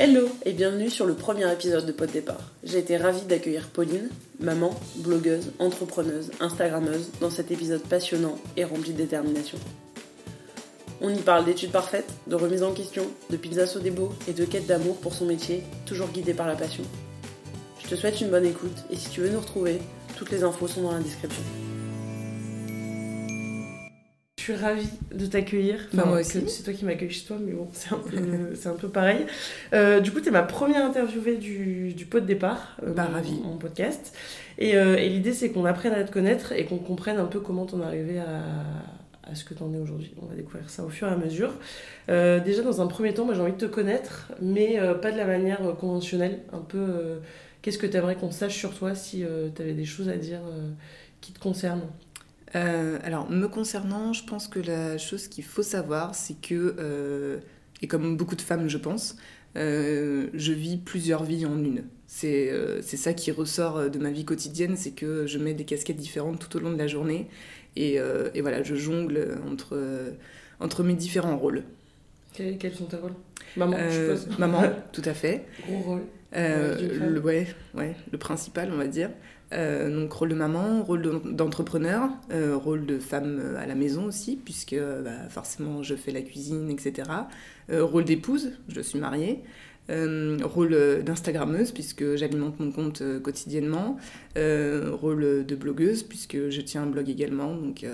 Hello et bienvenue sur le premier épisode de Pot Départ. J'ai été ravie d'accueillir Pauline, maman, blogueuse, entrepreneuse, instagrammeuse, dans cet épisode passionnant et rempli de détermination. On y parle d'études parfaites, de remise en question, de pizza Sodebo et de quête d'amour pour son métier, toujours guidée par la passion. Je te souhaite une bonne écoute et si tu veux nous retrouver, toutes les infos sont dans la description. Je suis ravie de t'accueillir. Bah, moi aussi. C'est toi qui m'accueilles chez toi, mais bon, c'est un peu, c'est un peu pareil. Euh, du coup, tu es ma première interviewée du, du pot de départ, euh, Bah, ravie. mon podcast. Et, euh, et l'idée, c'est qu'on apprenne à te connaître et qu'on comprenne un peu comment t'en es arrivé à, à ce que t'en es aujourd'hui. On va découvrir ça au fur et à mesure. Déjà, dans un premier temps, moi, j'ai envie de te connaître, mais pas de la manière conventionnelle. Un peu, qu'est-ce que tu aimerais qu'on sache sur toi si tu avais des choses à dire qui te concernent? Euh, alors, me concernant, je pense que la chose qu'il faut savoir, c'est que, euh, et comme beaucoup de femmes, je pense, euh, je vis plusieurs vies en une. C'est ça qui ressort de ma vie quotidienne, c'est que je mets des casquettes différentes tout au long de la journée. Et, et voilà, je jongle entre, entre mes différents rôles. quels, quels sont tes rôles? Maman, je suppose. maman, tout à fait. Gros rôle. Euh, le, ouais, ouais, le principal, on va dire. Euh, donc rôle de maman, rôle de- d'entrepreneur, euh, rôle de femme euh, à la maison aussi, puisque bah, forcément je fais la cuisine, etc. Rôle d'épouse, je suis mariée. Rôle d'instagrammeuse, puisque j'alimente mon compte quotidiennement. Rôle de blogueuse, puisque je tiens un blog également. Donc,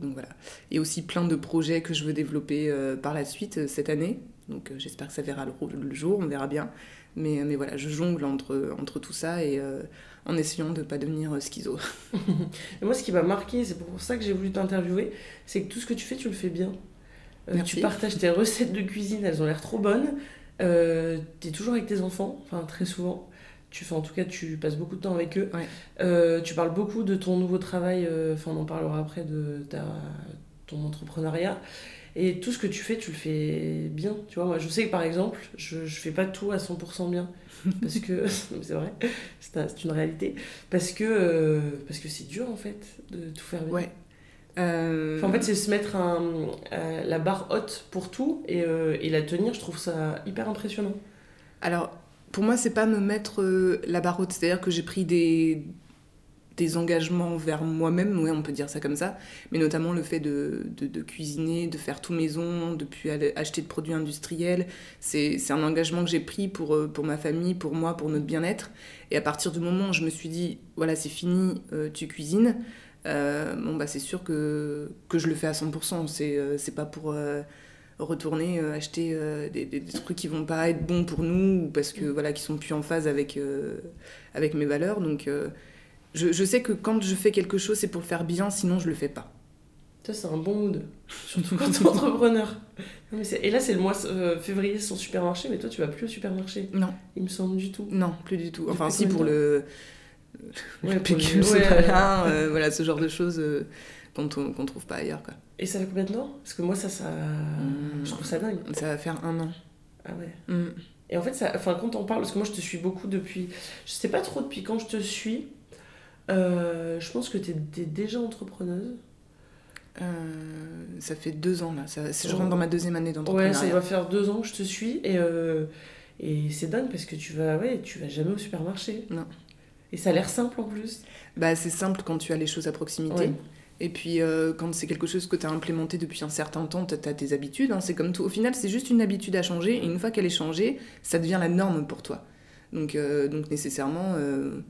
donc voilà. Et aussi plein de projets que je veux développer par la suite cette année. Donc j'espère que ça verra le, le jour, on verra bien. Mais, mais voilà, je jongle entre, entre tout ça et euh, en essayant de ne pas devenir euh, schizo. Et moi, ce qui m'a marqué, c'est pour ça que j'ai voulu t'interviewer, c'est que tout ce que tu fais, tu le fais bien. Euh, tu partages tes recettes de cuisine, elles ont l'air trop bonnes. Euh, tu es toujours avec tes enfants, enfin très souvent. Tu fais, en tout cas, tu passes beaucoup de temps avec eux. Ouais. Euh, tu parles beaucoup de ton nouveau travail, euh, enfin on en parlera après, de ta, ton entrepreneuriat. Et tout ce que tu fais, tu le fais bien. Tu vois, moi, je sais que par exemple, je, je fais pas tout à 100% bien. Parce que, c'est vrai, c'est un- c'est une réalité. Parce que euh, parce que c'est dur en fait de tout faire bien. Ouais. Euh, Enfin, en fait, c'est se mettre un, euh, la barre haute pour tout et, euh, et la tenir, je trouve ça hyper impressionnant. Alors, pour moi, c'est pas me mettre la barre haute, c'est-à-dire que j'ai pris des, des engagements vers moi-même, ouais, on peut dire ça comme ça, mais notamment le fait de, de, de cuisiner, de faire tout maison, de plus aller acheter de produits industriels. C'est un engagement que j'ai pris pour, euh, pour ma famille, pour moi, pour notre bien-être. Et à partir du moment où je me suis dit, voilà, c'est fini, euh, tu cuisines, euh, bon, bah, c'est sûr que, que je le fais à 100%. C'est euh, c'est pas pour. retourner euh, acheter euh, des, trucs qui vont pas être bons pour nous ou parce que voilà qui sont plus en phase avec euh, avec mes valeurs donc je, je sais que quand je fais quelque chose c'est pour le faire bien sinon je le fais pas Ça, c'est un bon mood. Surtout quand t'es entrepreneur. Non, mais c'est- et là, c'est le mois euh, février, c'est son supermarché, mais toi, tu vas plus au supermarché. non Il me semble du tout. non plus du tout enfin si pour le Ouais, le c'est ouais, euh, voilà ce genre de choses euh, qu'on on- qu'on trouve pas ailleurs quoi Et ça fait combien de temps? Parce que moi, ça, ça. Mm. Je trouve ça dingue. ça va faire un an Ah ouais. Mm. Et en fait, ça, enfin, quand on parle, parce que moi je te suis beaucoup depuis. Je sais pas trop depuis quand je te suis. Euh, je pense que tu es déjà entrepreneuse. Euh, ça fait deux ans là ça, je Oh. rentre dans ma deuxième année Ouais, d'entrepreneuriat ça va faire deux ans que je te suis. Et, euh, et c'est dingue parce que tu vas, ouais, tu vas jamais au supermarché. Non. Et ça a l'air simple en plus. bah c'est simple quand tu as les choses à proximité Ouais. Et puis, euh, quand c'est quelque chose que tu as implémenté depuis un certain temps, tu as tes habitudes. hein, c'est comme tout. Au final, c'est juste une habitude à changer. Et une fois qu'elle est changée, ça devient la norme pour toi. Donc, euh, donc nécessairement, euh,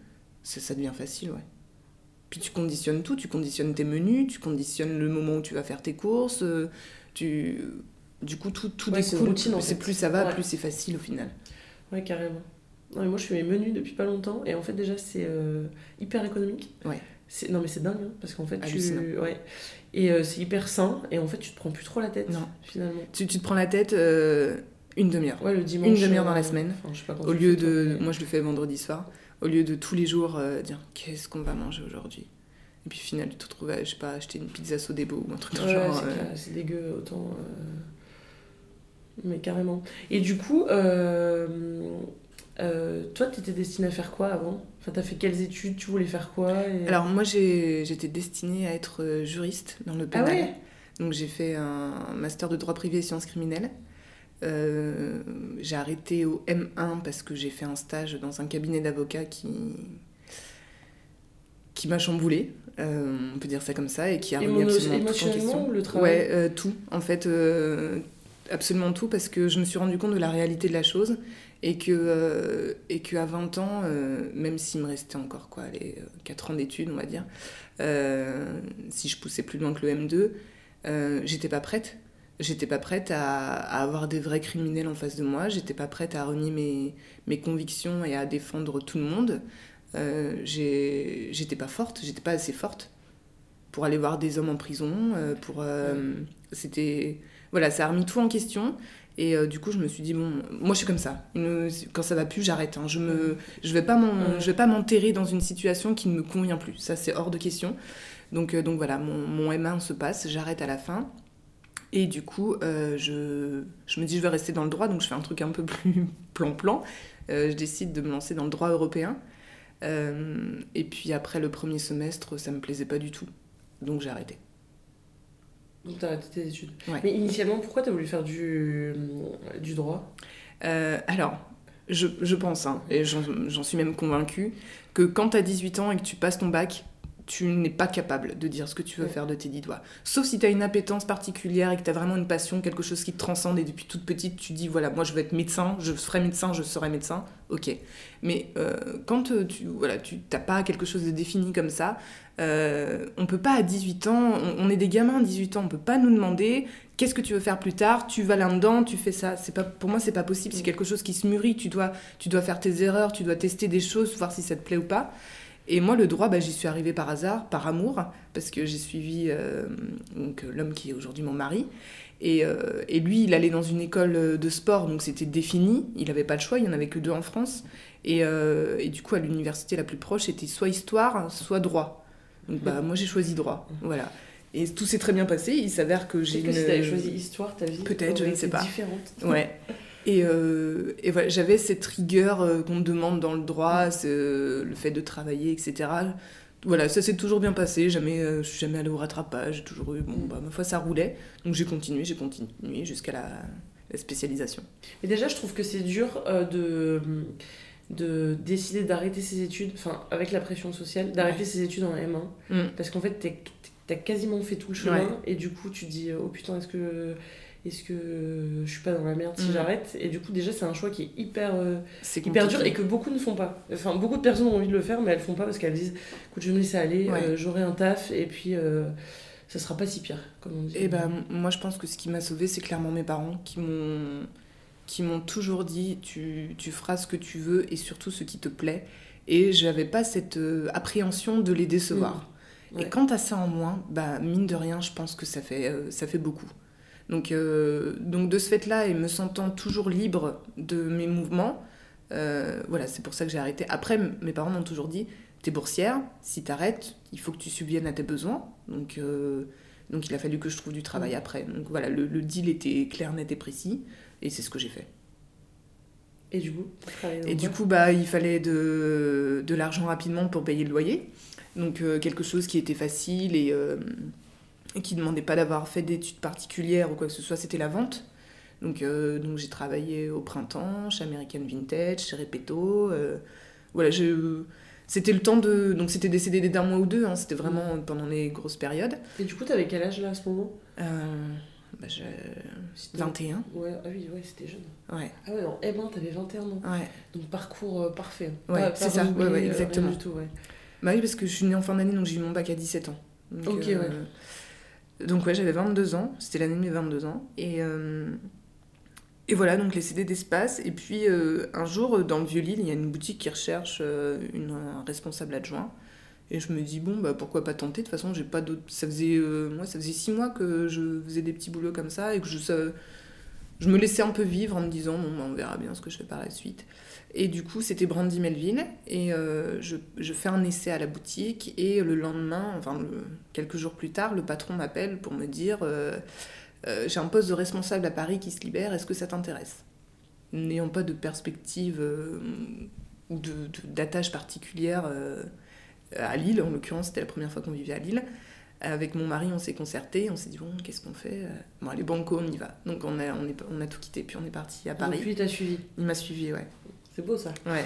ça, devient facile, ouais. Puis tu conditionnes tout. Tu conditionnes tes menus, tu conditionnes le moment où tu vas faire tes courses. euh, tu... Du coup, tout, tout Ouais, découle. routine, en C'est fait. plus ça va, Ouais. plus c'est facile au final. Ouais, carrément. Non, mais moi je fais mes menus depuis pas longtemps. Et en fait, déjà, c'est euh, hyper économique. Ouais. C'est- Non, mais c'est dingue, hein, parce qu'en fait, tu. Ouais. Et euh, c'est hyper sain. Et en fait, tu te prends plus trop la tête, Non. finalement. Tu, tu te prends la tête euh, une demi-heure. Ouais, le dimanche. Une demi-heure dans la semaine. enfin, je sais pas Au lieu toi, de. mais- Moi, je le fais vendredi soir. Au lieu de tous les jours euh, dire qu'est-ce qu'on va manger aujourd'hui? Et puis, au final, tu te retrouves à, je sais pas, acheter une pizza Sodebo ou un truc Ouais, genre. c'est euh, dégueu autant. euh, Mais carrément. Et du coup, euh, toi, t'étais destinée à faire quoi avant? Enfin, t'as fait quelles études? Tu voulais faire quoi et- Alors, moi, j'étais destinée à être juriste dans le ah pénal. ouais Donc, j'ai fait un master de droit privé et sciences criminelles. Euh, j'ai arrêté au M1 parce que j'ai fait un stage dans un cabinet d'avocats qui, qui m'a chamboulé, euh, on peut dire ça comme ça, et qui a remis absolument tout en question. le travail Ouais, euh, tout. En fait, absolument tout, parce que je me suis rendu compte de la réalité de la chose, et que, et qu'à 20 ans, même s'il me restait encore quoi, les 4 ans d'études, on va dire, si je poussais plus loin que le M2, j'étais pas prête J'étais pas prête à, avoir des vrais criminels en face de moi, j'étais pas prête à renier mes, mes convictions et à défendre tout le monde. Euh, j'étais pas forte, j'étais pas assez forte pour aller voir des hommes en prison. Euh, pour euh, C'était. Voilà, ça a remis tout en question. Et euh, du coup, je me suis dit, bon, moi je suis comme ça. quand ça va plus, j'arrête. Hein. Je ne je vais pas m'enterrer dans une situation qui ne me convient plus. Ça, c'est hors de question. Donc, donc voilà, mon, mon M1 se passe, j'arrête à la fin. Et du coup, euh, je, je, me dis, je vais rester dans le droit, donc je fais un truc un peu plus plan-plan. Euh, je décide de me lancer dans le droit européen. Euh, et puis après le premier semestre, ça me plaisait pas du tout. Donc j'ai arrêté. Donc t'as arrêté tes études. Mais initialement, pourquoi t'as voulu faire du, du droit? Alors, je, je pense, hein, et j'en suis même convaincue, que quand t'as 18 ans et que tu passes ton bac, tu n'es pas capable de dire ce que tu veux faire de tes dix doigts. Sauf si tu as une appétence particulière et que tu as vraiment une passion, quelque chose qui te transcende et depuis toute petite tu dis voilà, moi je veux être médecin, je serai médecin, je serai médecin, ok. Mais euh, quand euh, tu voilà, tu n'as pas quelque chose de défini comme ça, euh, on peut pas à 18 ans, on, est des gamins à 18 ans, on peut pas nous demander qu'est-ce que tu veux faire plus tard, tu vas là-dedans, tu fais ça. C'est pas, pour moi, c'est pas possible, c'est quelque chose qui se mûrit, tu dois, tu dois faire tes erreurs, tu dois tester des choses, voir si ça te plaît ou pas. Et moi, le droit, bah, j'y suis arrivée par hasard, par amour, parce que j'ai suivi euh, l'homme qui est aujourd'hui mon mari. Et, euh, et, lui, il allait dans une école de sport, donc c'était défini. Il n'avait pas le choix, il n'y en avait que deux en France. Et, euh, et du coup, à l'université la plus proche, c'était soit histoire, soit droit. Donc bah, moi, j'ai choisi droit. Voilà. Et tout s'est très bien passé. Il s'avère que j'ai. Une... que si avais choisi histoire, ta vie Peut-être, je ne sais pas. différente. Ouais. Et, euh, et voilà, j'avais cette rigueur euh, qu'on me demande dans le droit, euh, le fait de travailler, etc. Voilà, ça s'est toujours bien passé, jamais, je suis jamais allée au rattrapage, j'ai toujours eu, bon, bah, ma foi, ça roulait. Donc j'ai continué, j'ai continué jusqu'à la, spécialisation. Et déjà, je trouve que c'est dur de, de décider d'arrêter ses études, enfin, avec la pression sociale, d'arrêter ses études en M1. Mm. Parce qu'en fait, t'as quasiment fait tout le chemin, et du coup, tu te dis, oh putain, est-ce que est-ce que je suis pas dans la merde si mm. j'arrête? Et du coup, déjà, c'est un choix qui est hyper, euh, hyper dur et que beaucoup ne font pas. Enfin, beaucoup de personnes ont envie de le faire, mais elles font pas parce qu'elles disent écoute, je vais me laisser aller, euh, j'aurai un taf et puis euh, ça sera pas si pire, comme on dit. Et eh ben, moi, je pense que ce qui m'a sauvé, c'est clairement mes parents qui m'ont qui m'ont toujours dit tu, tu, feras ce que tu veux et surtout ce qui te plaît. Et j'avais pas cette appréhension de les décevoir. Mm. Et quant à ça en moins, bah, mine de rien, je pense que ça fait, ça fait beaucoup. Donc, euh, donc de ce fait-là, et me sentant toujours libre de mes mouvements, euh, voilà, c'est pour ça que j'ai arrêté. Après, mes parents m'ont toujours dit, t'es boursière, si t'arrêtes, il faut que tu subviennes à tes besoins. Donc, euh, donc il a fallu que je trouve du travail mmh. après. Donc voilà, le, deal était clair, net et précis, et c'est ce que j'ai fait. Et du coup, Et du coup, bah, il fallait de, de l'argent rapidement pour payer le loyer. Donc quelque chose qui était facile et et qui ne demandait pas d'avoir fait d'études particulières ou quoi que ce soit, c'était la vente. Donc, euh, donc j'ai travaillé au printemps, chez American Vintage, chez Repetto. Euh, voilà, c'était le temps de. Donc c'était des CDD d'un mois ou deux, hein, c'était vraiment pendant les grosses périodes. Et du coup, t'avais quel âge là à ce moment? Euh, bah, 21. Ouais, ah oui, ouais, c'était jeune. Ouais. Ah ouais, en M1, t'avais 21 ans. Ouais. Donc parcours parfait. Ouais, c'est ça, ouais, ouais, exactement. Du tout, ouais. Bah oui, parce que je suis née en fin d'année, donc j'ai eu mon bac à 17 ans. ok, ouais. Donc ouais, j'avais 22 ans, c'était l'année de mes 22 ans. Et, euh, et voilà, donc les CD d'espace. Et puis euh, un jour, dans le Vieux-Lille, il y a une boutique qui recherche euh, un responsable adjoint. Et je me dis, bon, bah pourquoi pas tenter De toute façon, j'ai pas d'autres... Ça faisait, moi, ça six mois que je faisais des petits boulots comme ça et que je, je me laissais un peu vivre en me disant, bon, bah, on verra bien ce que je fais par la suite. Et du coup, c'était Brandy Melville. Et euh, je, je, fais un essai à la boutique. Et le lendemain, enfin, quelques jours plus tard, le patron m'appelle pour me dire euh, euh, J'ai un poste de responsable à Paris qui se libère, est-ce que ça t'intéresse? N'ayant pas de perspective ou d'attache particulière à Lille, en l'occurrence, c'était la première fois qu'on vivait à Lille. Avec mon mari, on s'est concerté, on s'est dit bon, qu'est-ce qu'on fait? Bon, allez, banco, on y va. Donc on a, on, est, on a tout quitté, puis on est parti à Paris. Et puis, t'as suivi Il m'a suivi, ouais. C'est beau ça. Ouais.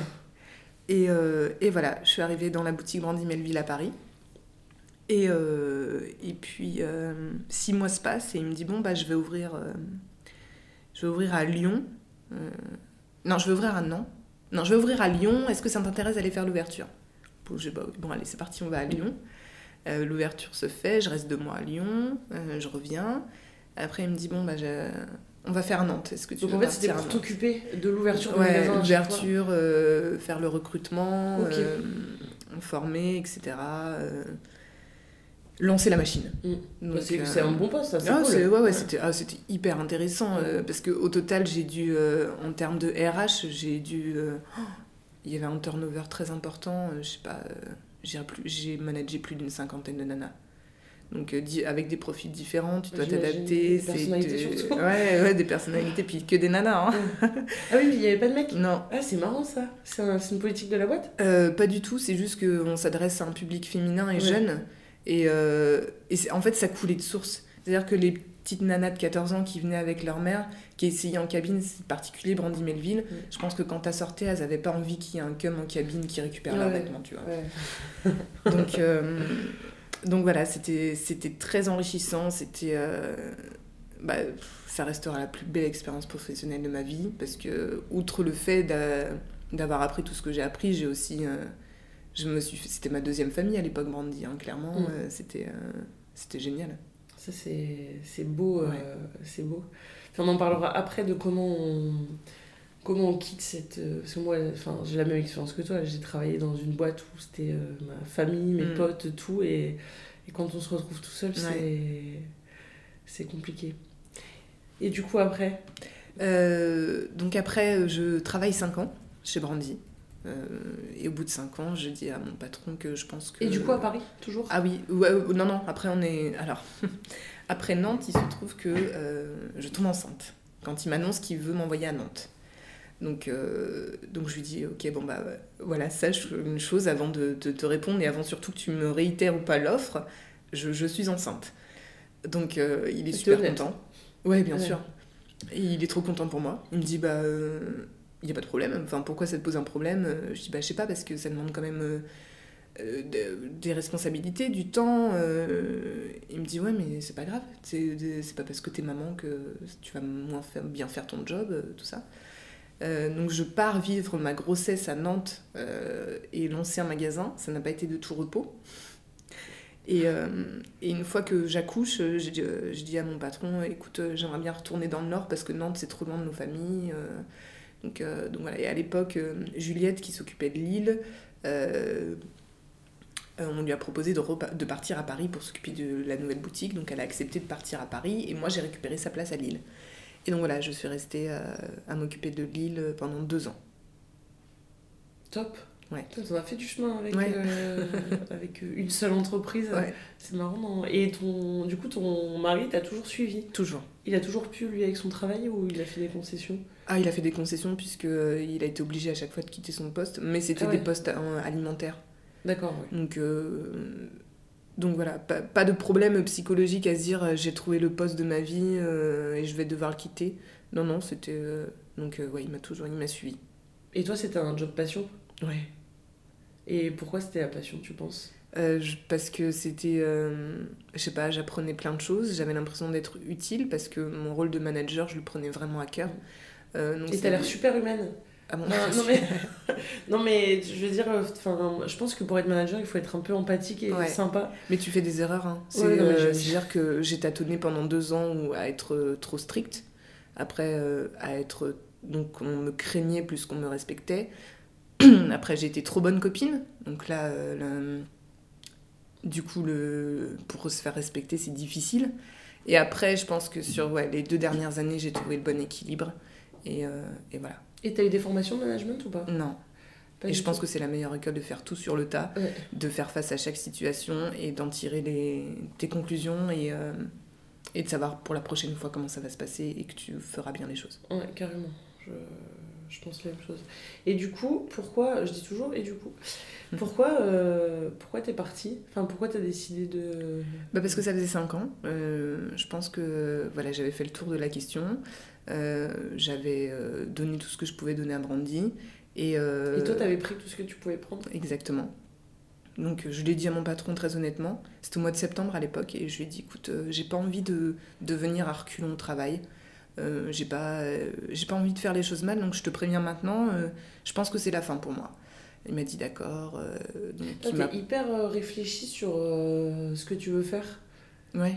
Et, euh, et, voilà, je suis arrivée dans la boutique Brandy Melville à Paris. Et, euh, et puis, euh, six mois se passent et il me dit Bon, bah, je vais ouvrir, je vais ouvrir à Lyon. non, je vais ouvrir à Nantes. Non, je vais ouvrir à Lyon. Est-ce que ça t'intéresse d'aller faire l'ouverture? Bon, allez, c'est parti, on va à Lyon. l'ouverture se fait, je reste deux mois à Lyon, je reviens. Après, il me dit Bon, bah, on va faire Nantes. Est-ce que tu Donc en fait, c'était pour t'occuper de l'ouverture du ouais, L'ouverture, euh, faire le recrutement, euh, former, etc. Euh, lancer la machine. Mm. Bah, c'est un bon poste, ça. C'est ah, cool. ouais, ouais, C'était ah, hyper intéressant parce qu'au total, j'ai dû, en termes de RH, j'ai dû. Oh, il y avait un turnover très important. je sais pas, j'ai managé plus d'une cinquantaine de nanas. Donc euh, avec des profils différents, tu dois t'adapter. Des personnalités surtout. Ouais, ouais, des personnalités, puis que des nanas. Hein. ah oui, il n'y avait pas de mecs Non. Ah, c'est marrant ça. C'est une politique de la boîte? Euh, Pas du tout, c'est juste qu'on s'adresse à un public féminin et jeune. Et, euh, et en fait, ça coulait de source. C'est-à-dire que les petites nanas de 14 ans qui venaient avec leur mère, qui essayaient en cabine, c'est particulier Brandy Melville, je pense que quand t'as sorti, elles n'avaient pas envie qu'il y ait un cum en cabine qui récupère leurs vêtements, tu vois. Donc donc voilà, c'était très enrichissant. C'était. Euh, bah, ça restera la plus belle expérience professionnelle de ma vie parce que, outre le fait d'avoir appris tout ce que j'ai appris, j'ai aussi. Euh, je me suis c'était ma deuxième famille à l'époque, Brandy, hein, clairement. Mm. Euh, c'était c'était génial. Ça, c'est beau. c'est beau. on en parlera après de comment on comment on quitte cette euh, parce que moi enfin j'ai la même expérience que toi j'ai travaillé dans une boîte où c'était euh, ma famille mes mm. potes tout et, et, quand on se retrouve tout seul c'est c'est compliqué et du coup après? Euh, donc après je travaille 5 ans chez Brandy et au bout de 5 ans, je dis à mon patron que je pense que. Et du coup, à Paris, toujours? Ah oui, non, non, après on est. Alors, après Nantes, il se trouve que je tombe enceinte. Quand il m'annonce qu'il veut m'envoyer à Nantes. Donc, euh, donc je lui dis, ok, bon bah voilà, sache une chose avant de, te répondre et avant surtout que tu me réitères ou pas l'offre, je, je, suis enceinte. Donc euh, il est super content. Ouais, bien sûr. Et il est trop content pour moi. Il me dit, bah, il euh, n'y a pas de problème. Enfin, pourquoi ça te pose un problème? Je dis, bah, je sais pas, parce que ça demande quand même des responsabilités, du temps. il me dit, ouais, mais c'est pas grave. C'est pas parce que t'es maman que tu vas moins faire, bien faire ton job, tout ça. Euh, donc je pars vivre ma grossesse à Nantes euh, et lancer un magasin. Ça n'a pas été de tout repos. Et, euh, une fois que j'accouche, je dis à mon patron, écoute, j'aimerais bien retourner dans le Nord parce que Nantes c'est trop loin de nos familles. donc, voilà. Et à l'époque, Juliette qui s'occupait de Lille, on lui a proposé de partir à Paris pour s'occuper de la nouvelle boutique. Donc elle a accepté de partir à Paris et moi j'ai récupéré sa place à Lille. Et donc voilà, je suis restée euh, à m'occuper de Lille pendant deux ans. Top. Ouais. Tu as fait du chemin avec, euh, avec une seule entreprise. C'est marrant. Et ton, du coup, ton mari t'a toujours suivi? Toujours. Il a toujours pu, lui, avec son travail, ou il a fait des concessions? Ah, il a fait des concessions, puisqu'il euh, a été obligé à chaque fois de quitter son poste. Mais c'était ah des postes alimentaires. D'accord. Donc, donc voilà, pas, de problème psychologique à se dire euh, j'ai trouvé le poste de ma vie euh, et je vais devoir le quitter. Non, non, c'était. Euh, donc ouais, il m'a toujours il m'a suivi. Et toi, c'était un job passion? Ouais. Et pourquoi c'était la passion, tu penses? Parce que c'était. je sais pas, j'apprenais plein de choses, j'avais l'impression d'être utile parce que mon rôle de manager, je le prenais vraiment à cœur. et t'as l'air super humaine non, mais, non, mais je veux dire, je pense que pour être manager, il faut être un peu empathique et sympa. Mais tu fais des erreurs. Hein. Euh, c'est-à-dire que j'ai tâtonné pendant deux ans à être euh, trop stricte, après euh, à être. Donc on me craignait plus qu'on me respectait. après j'ai été trop bonne copine, donc là, du coup, le... pour se faire respecter, c'est difficile. Et après, je pense que sur ouais, les deux dernières années, j'ai trouvé le bon équilibre. Et, et voilà. Et t'as eu des formations de management ou pas Non. et je pense que c'est la meilleure école de faire tout sur le tas, de faire face à chaque situation et d'en tirer les, tes conclusions et, euh, et de savoir pour la prochaine fois comment ça va se passer et que tu feras bien les choses. Ouais, carrément. Je, je pense la même chose. Et du coup, pourquoi, je dis toujours, et du coup, pourquoi, euh, pourquoi t'es partie Enfin, pourquoi t'as décidé de... Bah parce que ça faisait 5 ans. Euh, je pense que voilà, j'avais fait le tour de la question. Euh, j'avais euh, donné tout ce que je pouvais donner à Brandy. Et, euh, Et toi, t'avais pris tout ce que tu pouvais prendre? Exactement. Donc je l'ai dit à mon patron très honnêtement. C'était au mois de septembre à l'époque et je lui ai dit écoute, euh, j'ai pas envie de, de venir à reculons au travail. Euh, j'ai pas, euh, j'ai pas envie de faire les choses mal, donc je te préviens maintenant. je pense que c'est la fin pour moi. Il m'a dit d'accord. donc il m'a T'es hyper réfléchi sur ce que tu veux faire? Ouais.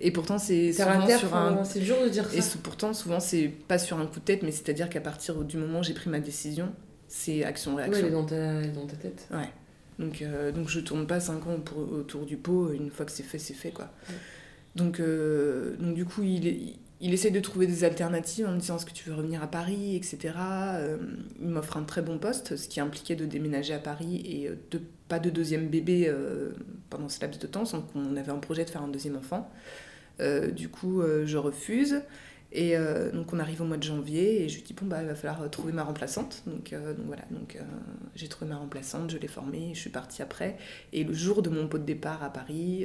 Et pourtant, c'est souvent terre, sur un. c'est dur de dire Et ça. sou- pourtant, souvent, c'est pas sur un coup de tête, mais c'est-à-dire qu'à partir du moment où j'ai pris ma décision, c'est Ouais, elle est action-réaction. dans ta, elle est dans ta tête. Ouais. Donc, euh, donc je tourne pas 5 ans pour- autour du pot, une fois que c'est fait, c'est fait, quoi. Ouais. Donc, euh, donc du coup, il, est- il essaie de trouver des alternatives en me disant est-ce que tu veux revenir à Paris, etc. Euh, il m'offre un très bon poste, ce qui impliquait de déménager à Paris et euh, de, pas de deuxième bébé euh, pendant ce laps de temps, donc on avait un projet de faire un deuxième enfant. Du coup, je refuse. Et donc on arrive au mois de janvier et je lui dis bon bah il va falloir trouver ma remplaçante. Donc, voilà, donc j'ai trouvé ma remplaçante, je l'ai formée, je suis partie après. Et le jour de mon pot de départ à Paris,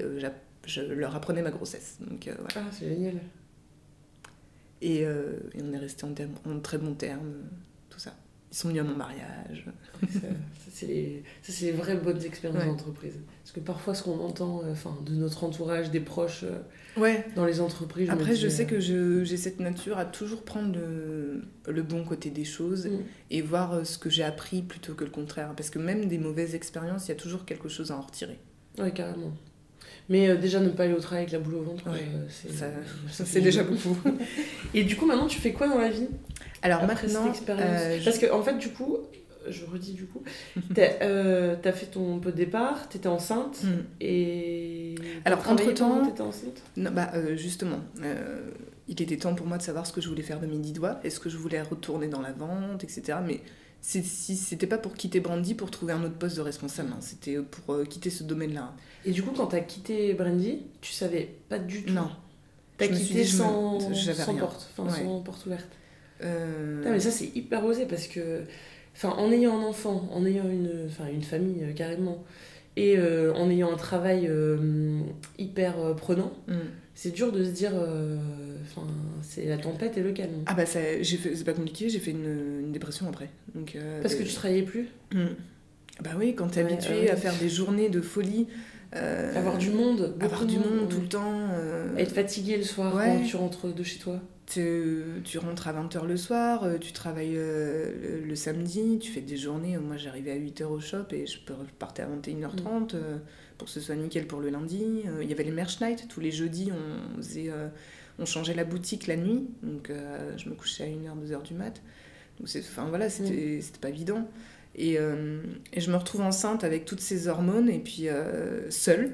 je leur apprenais ma grossesse. Ah, c'est génial. Et, euh, et on est resté en, très bons termes, tout ça. Ils sont venus à mon mariage. ça, ça, c'est les, vraies bonnes expériences Ouais. d'entreprise. Parce que parfois, ce qu'on entend euh, enfin, de notre entourage, des proches euh, Ouais. dans les entreprises. Après, je sais que j'ai cette nature à toujours prendre le, le bon côté des choses Mm. et voir ce que j'ai appris plutôt que le contraire. Parce que même des mauvaises expériences, il y a toujours quelque chose à en retirer. Ouais, carrément. Mais euh, déjà, ne pas aller au travail avec la boule au ventre, Ouais, euh, c'est, fait c'est déjà beaucoup. Et du coup, maintenant, tu fais quoi dans la vie? Alors après maintenant, cette expérience? euh, je- Parce que, en fait, du coup, je redis du coup, t'as euh, t'as fait ton peu de départ, t'étais enceinte, Hmm. et. Alors, entre-temps- t'étais enceinte? Non, bah, euh, justement, euh, il était temps pour moi de savoir ce que je voulais faire de mes dix doigts. Est-ce que je voulais retourner dans la vente, etc. Mais si c'était pas pour quitter Brandy pour trouver un autre poste de responsable, hein. c'était pour euh, quitter ce domaine-là. Et du coup, quand t'as quitté Brandy, tu savais pas du tout. Non. T'as quitté me- sans, porte, enfin, Ouais. sans porte ouverte. Euh, Putain, mais ça, c'est hyper osé parce que, enfin, en ayant un enfant, en ayant une, enfin, une famille euh, carrément, et euh, en ayant un travail euh, hyper euh, prenant, hmm. C'est dur de se dire, euh, enfin, c'est la tempête et le calme. Ah bah ça- j'ai fait, c'est pas compliqué, j'ai fait une, une dépression après. Donc, euh, Parce que tu travaillais plus, Hmm. Bah oui, quand t'es Ouais, habitué à faire des journées de folie, euh, avoir du monde, avoir du de monde tout le temps. être fatigué le soir Ouais. quand tu rentres de chez toi. tu, tu rentres à 20h le soir, tu travailles le, le samedi, tu fais des journées. Moi j'arrivais à 8h au shop et je partais à 21h30 euh, pour que ce soit nickel pour le lundi. Euh, Il y avait les merch night, tous les jeudis on, faisait, euh, on changeait la boutique la nuit, donc euh, je me couchais à 1h, 2h du mat. Donc enfin voilà, c'était, pas évident. Et, euh, et je me retrouve enceinte avec toutes ces hormones et puis euh, seule,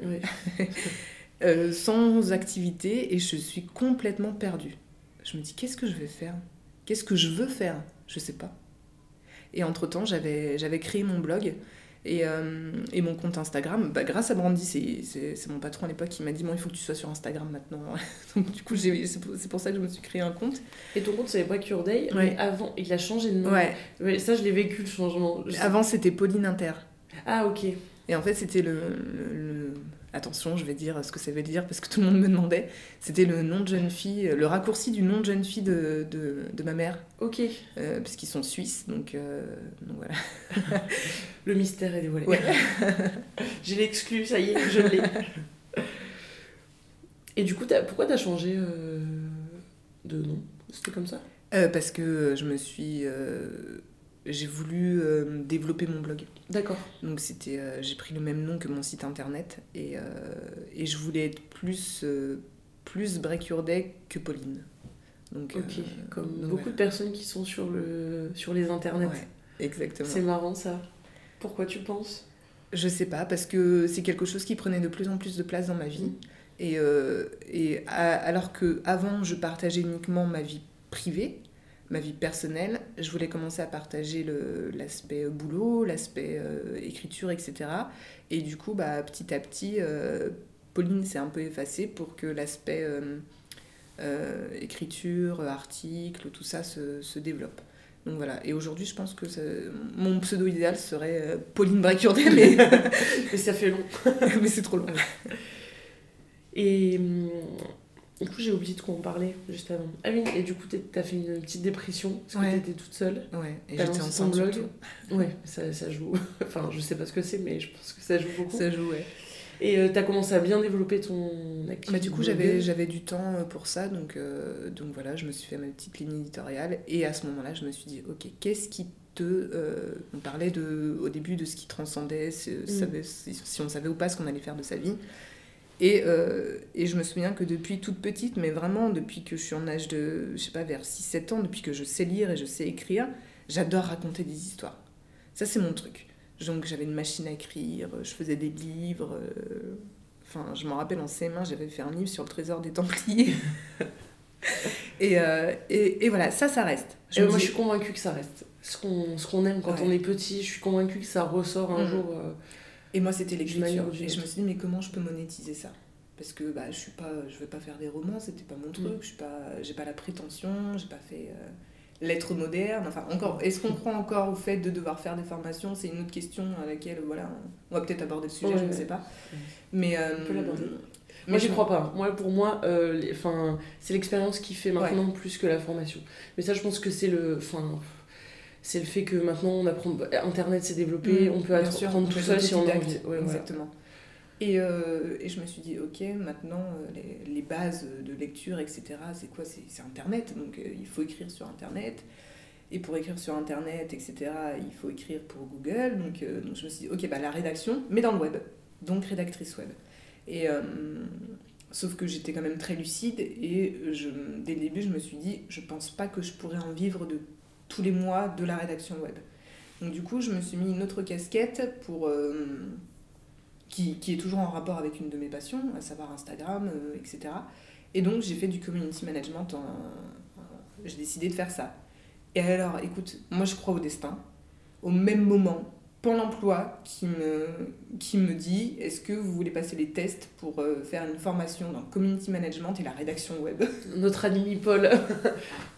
euh, sans activité et je suis complètement perdue. Je me dis qu'est-ce que je vais faire? Qu'est-ce que je veux faire? Je sais pas. Et entre-temps, j'avais, j'avais créé mon blog et, euh, et mon compte Instagram. Bah, grâce à Brandy, c'est, mon patron à l'époque qui m'a dit bon, il faut que tu sois sur Instagram maintenant. Donc du coup, c'est, pour, ça que je me suis créé un compte. Et ton compte, c'est Break Your Day, Ouais. mais avant, il a changé de nom. Ouais. Ouais, ça, je l'ai vécu, le changement. Avant, c'était Pauline Inter. Ah, ok. Et en fait, c'était le, le- le- Attention, je vais dire ce que ça veut dire parce que tout le monde me demandait. C'était le nom de jeune fille, le raccourci du nom de jeune fille de, de, de ma mère, Ok. euh, parce qu'ils sont suisses, donc, euh, donc voilà. Le mystère est dévoilé. Ouais. je l'ai exclu, ça y est, je l'ai. Et du coup, pourquoi t'as changé euh, de nom? C'était comme ça? Euh, parce que je me suis. J'ai voulu euh, développer mon blog. D'accord. Donc c'était, euh, j'ai pris le même nom que mon site internet et, euh, et je voulais être plus, plus Break Your Day que Pauline. Donc, Ok. Comme donc beaucoup de personnes qui sont sur, le, sur les internets. Ouais, exactement. C'est marrant ça. Pourquoi tu penses? Je sais pas, parce que c'est quelque chose qui prenait de plus en plus de place dans ma vie. Mm. Et, et à- alors que avant je partageais uniquement ma vie privée, ma vie personnelle, je voulais commencer à partager l'aspect boulot, l'aspect euh, écriture, etc. Et du coup, bah, petit à petit, euh, Pauline s'est un peu effacée pour que l'aspect euh, euh, écriture, article, tout ça se, se développe. Donc voilà, et aujourd'hui je pense que ça- mon pseudo idéal serait euh, Pauline Bracurdé, mais, Mais ça fait long. mais c'est trop long. Et hum, du coup, j'ai oublié de quoi on parlait juste avant. Ah oui, et du coup, t'as fait une petite dépression parce Ouais. que t'étais toute seule. Ouais, et j'étais enceinte blog. surtout. Ouais, ça, ça joue. enfin, je sais pas ce que c'est, mais je pense que ça joue beaucoup. Ça jouait. Et euh, t'as commencé à bien développer ton activité. Bah, du coup, j'avais, j'avais du temps euh, pour ça, donc, euh, donc voilà, je me suis fait ma petite ligne éditoriale. Et à ce moment-là, je me suis dit, ok, qu'est-ce qui te. euh, on parlait de, au début de ce qui transcendait, si, savait- si, si on savait ou pas ce qu'on allait faire de sa vie. Et, euh, et je me souviens que depuis toute petite, mais vraiment depuis que je suis en âge de, je sais pas, vers 6-7 ans, depuis que je sais lire et je sais écrire, j'adore raconter des histoires. Ça, c'est mon truc. Donc j'avais une machine à écrire, je faisais des livres. euh, Enfin, je m'en rappelle en CM1, j'avais fait un livre sur le trésor des Templiers. et, euh, et, et voilà, ça, ça reste. Et me moi, dis- je suis convaincue que ça reste. Ce qu'on, qu'on aime quand Ouais. on est petit, je suis convaincue que ça ressort un Mhm. jour. Et moi, c'était l'écriture. Et je me suis dit, mais comment je peux monétiser ça? Parce que bah, je suis pas, je vais pas faire des romans, c'était pas mon truc. Mm. Je suis pas, j'ai pas la prétention, j'ai pas fait euh, lettres modernes. Enfin, encore, est-ce qu'on croit encore au fait de devoir faire des formations? C'est une autre question à laquelle, voilà, on, va peut-être aborder le sujet, Ouais, je ne ouais. sais pas. Mais euh, On peut l'aborder. mais Moi, j'y crois pas. Moi, pour moi, euh, les- c'est l'expérience qui fait maintenant plus que la formation. Mais ça, je pense que c'est le. 'fin, c'est le fait que maintenant, on apprend. Internet s'est développé, Mm, on peut apprendre tout seul si on a envie. Ouais, voilà. Exactement. Et, euh, et je me suis dit, ok, maintenant, euh, les, les bases de lecture, etc., c'est quoi? C'est Internet, donc euh, il faut écrire sur Internet. Et pour écrire sur Internet, etc., il faut écrire pour Google. Donc, euh, donc je me suis dit, ok, bah, la rédaction, mais dans le web. Donc rédactrice web. Et, sauf que j'étais quand même très lucide et je, dès le début, je me suis dit, je pense pas que je pourrais en vivre de tous les mois de la rédaction web. Donc du coup, je me suis mis une autre casquette pour, euh, qui, qui est toujours en rapport avec une de mes passions, à savoir Instagram, euh, etc. Et donc j'ai fait du community management, en, en- j'ai décidé de faire ça. Et alors, écoute, moi je crois au destin. Au même moment, Pôle emploi qui me, qui me dit est-ce que vous voulez passer les tests pour euh, faire une formation dans le community management et la rédaction web? Notre ami Paul.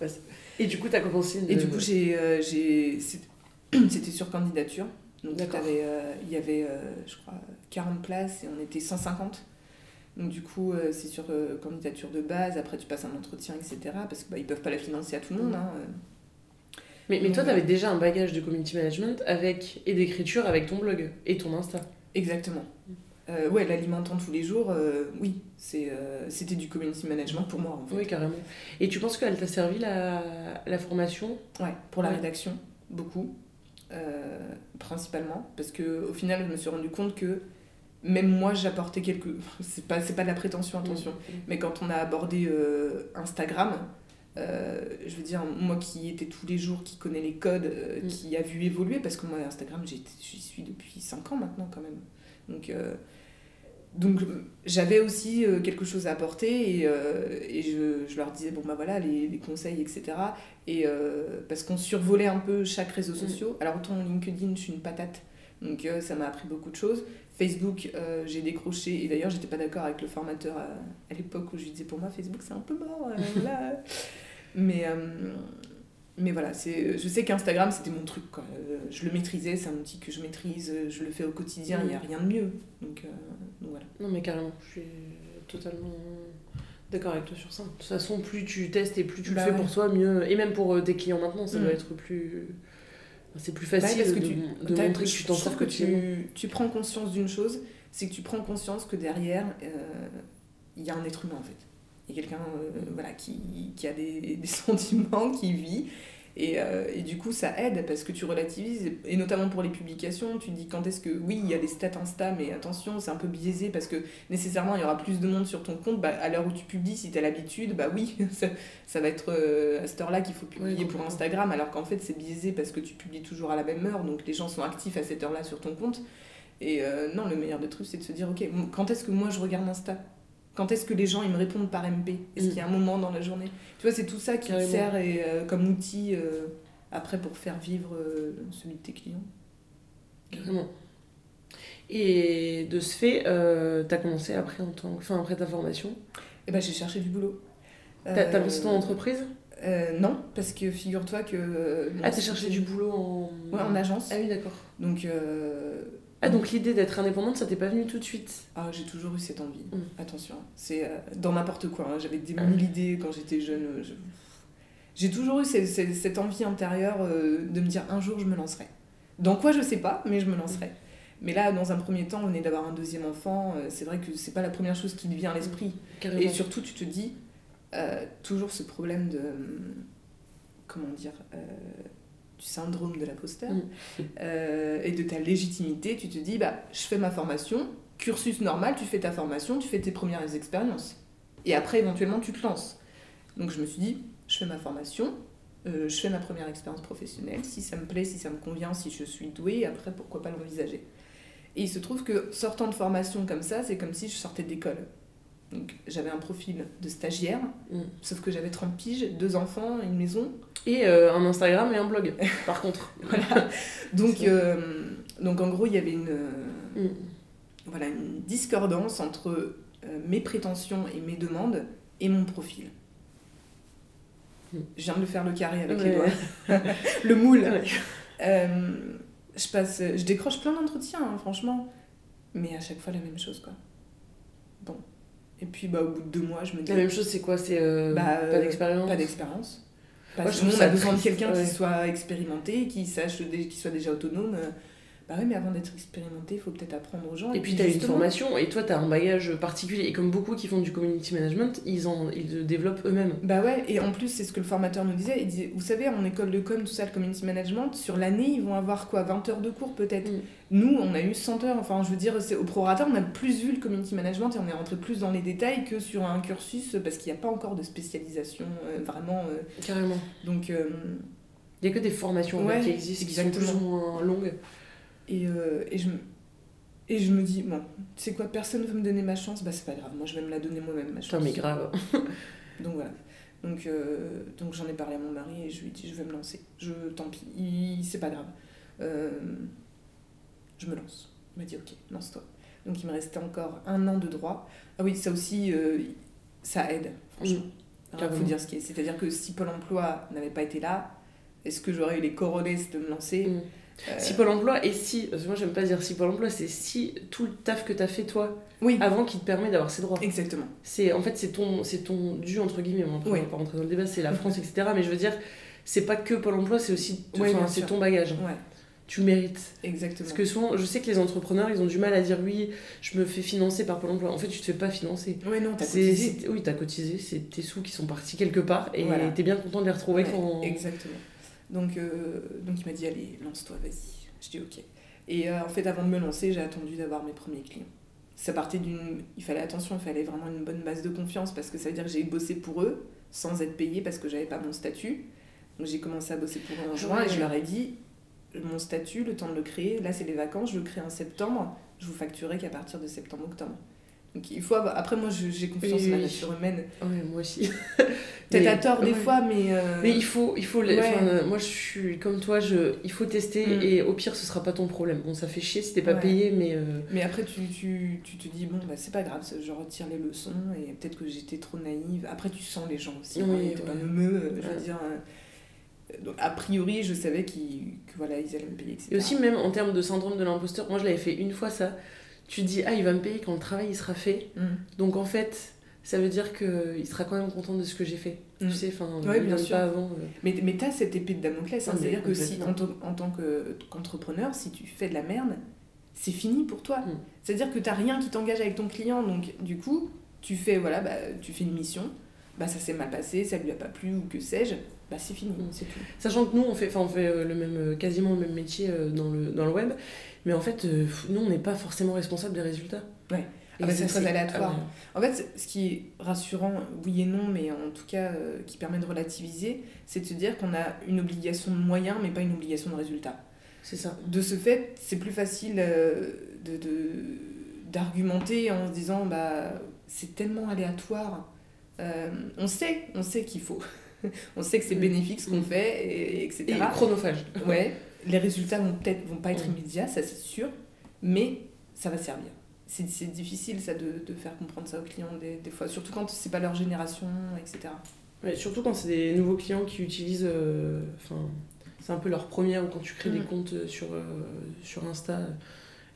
et du coup, t'as commencé une. Et du coup, j'ai, euh, j'ai, c'était sur candidature. Donc, euh, il y avait, euh, je crois, 40 places et on était 150. Donc, du coup, c'est sur candidature de base. Après, tu passes un entretien, etc. Parce qu'ils bah, ils peuvent pas la financer à tout le monde. hein. Mais, mais toi, Donc, t'avais déjà un bagage de community management avec, et d'écriture avec ton blog et ton Insta. Exactement. Euh, ouais, l'alimentant tous les jours, euh, oui, c'est, euh, c'était du community management pour moi, en fait. Oui, carrément. Et tu penses qu'elle t'a servi la, la formation? Ouais, pour la Ouais. rédaction, beaucoup, euh, principalement, parce que au final, je me suis rendu compte que même moi, j'apportais quelque. C'est pas, c'est pas de la prétention, attention. Mais quand on a abordé Instagram, euh, je veux dire, moi qui étais tous les jours, qui connais les codes, euh, Mm. qui a vu évoluer, parce que moi, Instagram, j'y j'y suis depuis 5 ans maintenant, quand même. Donc. euh, donc j'avais aussi euh, quelque chose à apporter et, euh, et je, je leur disais bon bah voilà les, les conseils etc et euh, parce qu'on survolait un peu chaque réseau Mm. social. Alors autant LinkedIn je suis une patate. Donc ça m'a appris beaucoup de choses. Facebook j'ai décroché. Et d'ailleurs j'étais pas d'accord avec le formateur à, à l'époque où je lui disais pour moi Facebook c'est un peu mort voilà. mais mais voilà, c'est, je sais qu'Instagram c'était mon truc. Quoi. Euh, Je le maîtrisais, c'est un outil que je maîtrise, euh, je le fais au quotidien, il n'y a rien de mieux. Donc, euh, donc voilà. Non, mais carrément, je suis totalement d'accord avec toi sur ça. De toute façon, plus tu testes et plus tu Bah le fais ouais. pour toi, mieux. Et même pour euh, tes clients maintenant, ça Mm. doit être plus. C'est plus facile parce que de, tu- de montrer que tu t'en que tu, tu prends conscience d'une chose, c'est que tu prends conscience que derrière, euh, il y a un être humain en fait. Quelqu'un euh, voilà, qui, qui a des, des sentiments, qui vit. Et, euh, et du coup, ça aide parce que tu relativises, et notamment pour les publications, tu te dis quand est-ce que, oui, il y a des stats Insta, mais attention, c'est un peu biaisé parce que nécessairement, il y aura plus de monde sur ton compte. Bah, à l'heure où tu publies, si tu as l'habitude, bah oui, ça, ça va être euh, à cette heure-là qu'il faut publier pour. Instagram, alors qu'en fait, c'est biaisé parce que tu publies toujours à la même heure, donc les gens sont actifs à cette heure-là sur ton compte. Et euh, non, le meilleur des trucs, c'est de se dire, ok, quand est-ce que moi je regarde Insta? Quand est-ce que les gens ils me répondent par MP Est-ce Mm. qu'il y a un moment dans la journée? Tu vois, c'est tout ça qui Carrément. sert et, euh, comme outil euh, après pour faire vivre euh, celui de tes clients. Carrément. Et de ce fait, euh, t'as commencé après, en tant... enfin, après ta formation? Et ben j'ai cherché du boulot. T'as Euh, lancé ton entreprise? Euh, non, parce que figure-toi que. euh, Ah, t'as cherché du boulot en. Ouais, en agence. Ah oui, d'accord. Donc. euh, Ah, donc l'idée d'être indépendante, ça t'est pas venu tout de suite? Ah, j'ai toujours eu cette envie. Mm. Attention, c'est euh, dans n'importe quoi. hein. J'avais des Ah mille oui. idées quand j'étais jeune. euh, je- J'ai toujours eu cette, cette- cette envie intérieure euh, de me dire un jour je me lancerai. Dans quoi je sais pas, mais je me lancerai. Mais là, dans un premier temps, on venait d'avoir un deuxième enfant. euh, c'est vrai que c'est pas la première chose qui te vient à l'esprit. Carrément. Et surtout, tu te dis toujours ce problème de. hum, Comment dire Du syndrome de l'imposteur Mm. euh, et de ta légitimité. Tu te dis, bah, je fais ma formation, cursus normal, tu fais ta formation, tu fais tes premières expériences. Et après, éventuellement, tu te lances. Donc, je me suis dit, je fais ma formation. euh, je fais ma première expérience professionnelle, si ça me plaît, si ça me convient, si je suis douée, après pourquoi pas l'envisager. Et il se trouve que sortant de formation comme ça, c'est comme si je sortais d'école. Donc j'avais un profil de stagiaire, Mm. sauf que j'avais 30 piges, deux enfants, une maison. Et euh, un Instagram et un blog, par contre. Voilà. Donc, euh, donc en gros, il y avait une, euh, Mm. voilà, une discordance entre euh, mes prétentions et mes demandes et mon profil. Mm. Je viens de faire le carré avec Ouais. les doigts. le moule. Ouais. Je, passe, je décroche plein d'entretiens, hein, franchement. Mais à chaque fois, la même chose, quoi. Bon. Et puis, bah, au bout de deux mois, je me dis... La même chose, c'est quoi C'est euh, Bah, pas euh, d'expérience Pas d'expérience. Parce que nous, on a besoin de quelqu'un ouais. qui soit expérimenté, qui sache, qui soit déjà autonome. Bah oui, mais avant d'être expérimenté, il faut peut-être apprendre aux gens. Et puis, tu as une formation, et toi, tu as un bagage particulier. Et comme beaucoup qui font du community management, ils, en, ils le développent eux-mêmes. Bah ouais, et en plus, c'est ce que le formateur nous disait. Il disait, vous savez, en école de com, tout ça, le community management, sur l'année, ils vont avoir quoi 20 heures de cours peut-être. Mm. Nous, on a eu 100 heures. Enfin, je veux dire, c'est au prorata, on a plus vu le community management et on est rentré plus dans les détails que sur un cursus parce qu'il n'y a pas encore de spécialisation euh, vraiment. euh, Carrément. donc, euh, Il n'y a que des formations en fait, Ouais, qui existent, qui sont plus ou moins longues. Et, euh, et, je, me- et je me dis, bon, tu sais quoi, personne ne veut me donner ma chance, bah c'est pas grave, moi je vais me la donner moi-même, ma chance. Putain, mais grave. Donc voilà. Donc, euh, donc j'en ai parlé à mon mari et je lui ai dit je vais me lancer. Je, tant pis, c'est pas grave. Euh, je me lance. Il m'a dit ok, lance-toi. Donc il me restait encore un an de droit. Ah oui, ça aussi, ça aide, franchement. Il faut carrément. dire ce qui est. C'est-à-dire que si Pôle emploi n'avait pas été là, est-ce que j'aurais eu les corollaires de me lancer? Mm. Euh, Si Pôle emploi, et si, parce que moi j'aime pas dire si Pôle emploi, c'est si tout le taf que t'as fait toi Oui, avant qui te permet d'avoir ces droits. exactement. C'est En fait, c'est ton, c'est ton dû, entre guillemets, bon, après, Oui. on va pas rentrer dans le débat, c'est la France, etc. Mais je veux dire, c'est pas que Pôle emploi, c'est aussi Oui, c'est ton bagage. Ouais, Tu mérites. exactement. Parce que souvent, je sais que les entrepreneurs, ils ont du mal à dire oui, je me fais financer par Pôle emploi. En fait, tu te fais pas financer. Ouais, non, t'as cotisé. Oui, t'as cotisé, c'est tes sous qui sont partis quelque part et Voilà. t'es bien content de les retrouver Ouais, quand. Exactement. Donc, euh, donc il m'a dit allez, lance-toi, vas-y. Je dis ok. Et euh, en fait, avant de me lancer, j'ai attendu d'avoir mes premiers clients. Ça partait d'une. Il fallait attention, il fallait vraiment une bonne base de confiance parce que ça veut dire que j'ai bossé pour eux sans être payée parce que j'avais pas mon statut. Donc j'ai commencé à bosser pour eux en juin et je leur ai dit mon statut, le temps de le créer, là c'est les vacances, je le crée en septembre, je vous facturerai qu'à partir de septembre-octobre. Donc il faut avoir- Après, moi j'ai confiance Oui, en la oui. nature humaine. Ouais, moi aussi. Peut-être à tort des ouais. fois, mais. euh, Mais il faut, il faut Ouais. enfin, euh, moi je suis comme toi, je, il faut tester Mm. et au pire ce sera pas ton problème. Bon, ça fait chier si t'es pas payé, mais euh, Mais après, tu, tu, tu te dis, bon, bah, c'est pas grave, je retire les leçons et peut-être que j'étais trop naïve. Après, tu sens les gens aussi. Oui, hein, t'es ouais. pas neumeux, je veux dire. Donc, a priori, je savais qu'ils que, voilà, ils allaient me payer, etc. et aussi même en termes de syndrome de l'imposteur, moi je l'avais fait une fois ça. Tu te dis ah il va me payer quand le travail il sera fait, Mm. donc en fait ça veut dire que il sera quand même content de ce que j'ai fait. Mm. Tu sais, enfin, Ouais, bien sûr. pas avant. euh. Mais, mais t'as cette épée de Damoclès. hein, Ah, mais C'est-à-dire que si, en, tant- en tant que- qu'entrepreneur, si tu fais de la merde, c'est fini pour toi. Mm. C'est-à-dire que t'as rien qui t'engage avec ton client. Donc, du coup, tu fais, voilà, bah, tu fais une mission, bah, ça s'est mal passé, ça lui a pas plu ou que sais-je, bah, c'est fini, Mm. c'est tout. Sachant que nous, on fait, on fait euh, le même, euh, quasiment le même métier euh, dans, le, dans le web, mais en fait, nous, on n'est pas forcément responsable des résultats. Ouais. Ah bah, c'est très aléatoire. ah En fait, ce qui est rassurant, oui et non, mais en tout cas euh, qui permet de relativiser, c'est de se dire qu'on a une obligation de moyens, mais pas une obligation de résultat. c'est ça. De ce fait, c'est plus facile euh, de, de- d'argumenter en se disant bah c'est tellement aléatoire. Euh, on sait, on sait qu'il faut. on sait que c'est Mm. bénéfique ce qu'on Mm. fait, et, etc. Et chronophage. Ouais, les résultats vont peut-être vont pas être Mm. immédiats, ça c'est sûr, mais ça va servir. C'est, difficile ça de, de faire comprendre ça aux clients des, des fois, surtout quand c'est pas leur génération, etc. Ouais, surtout quand c'est des nouveaux clients qui utilisent. euh, c'est un peu leur première, ou quand tu crées des Mhm. comptes sur, euh, sur Insta,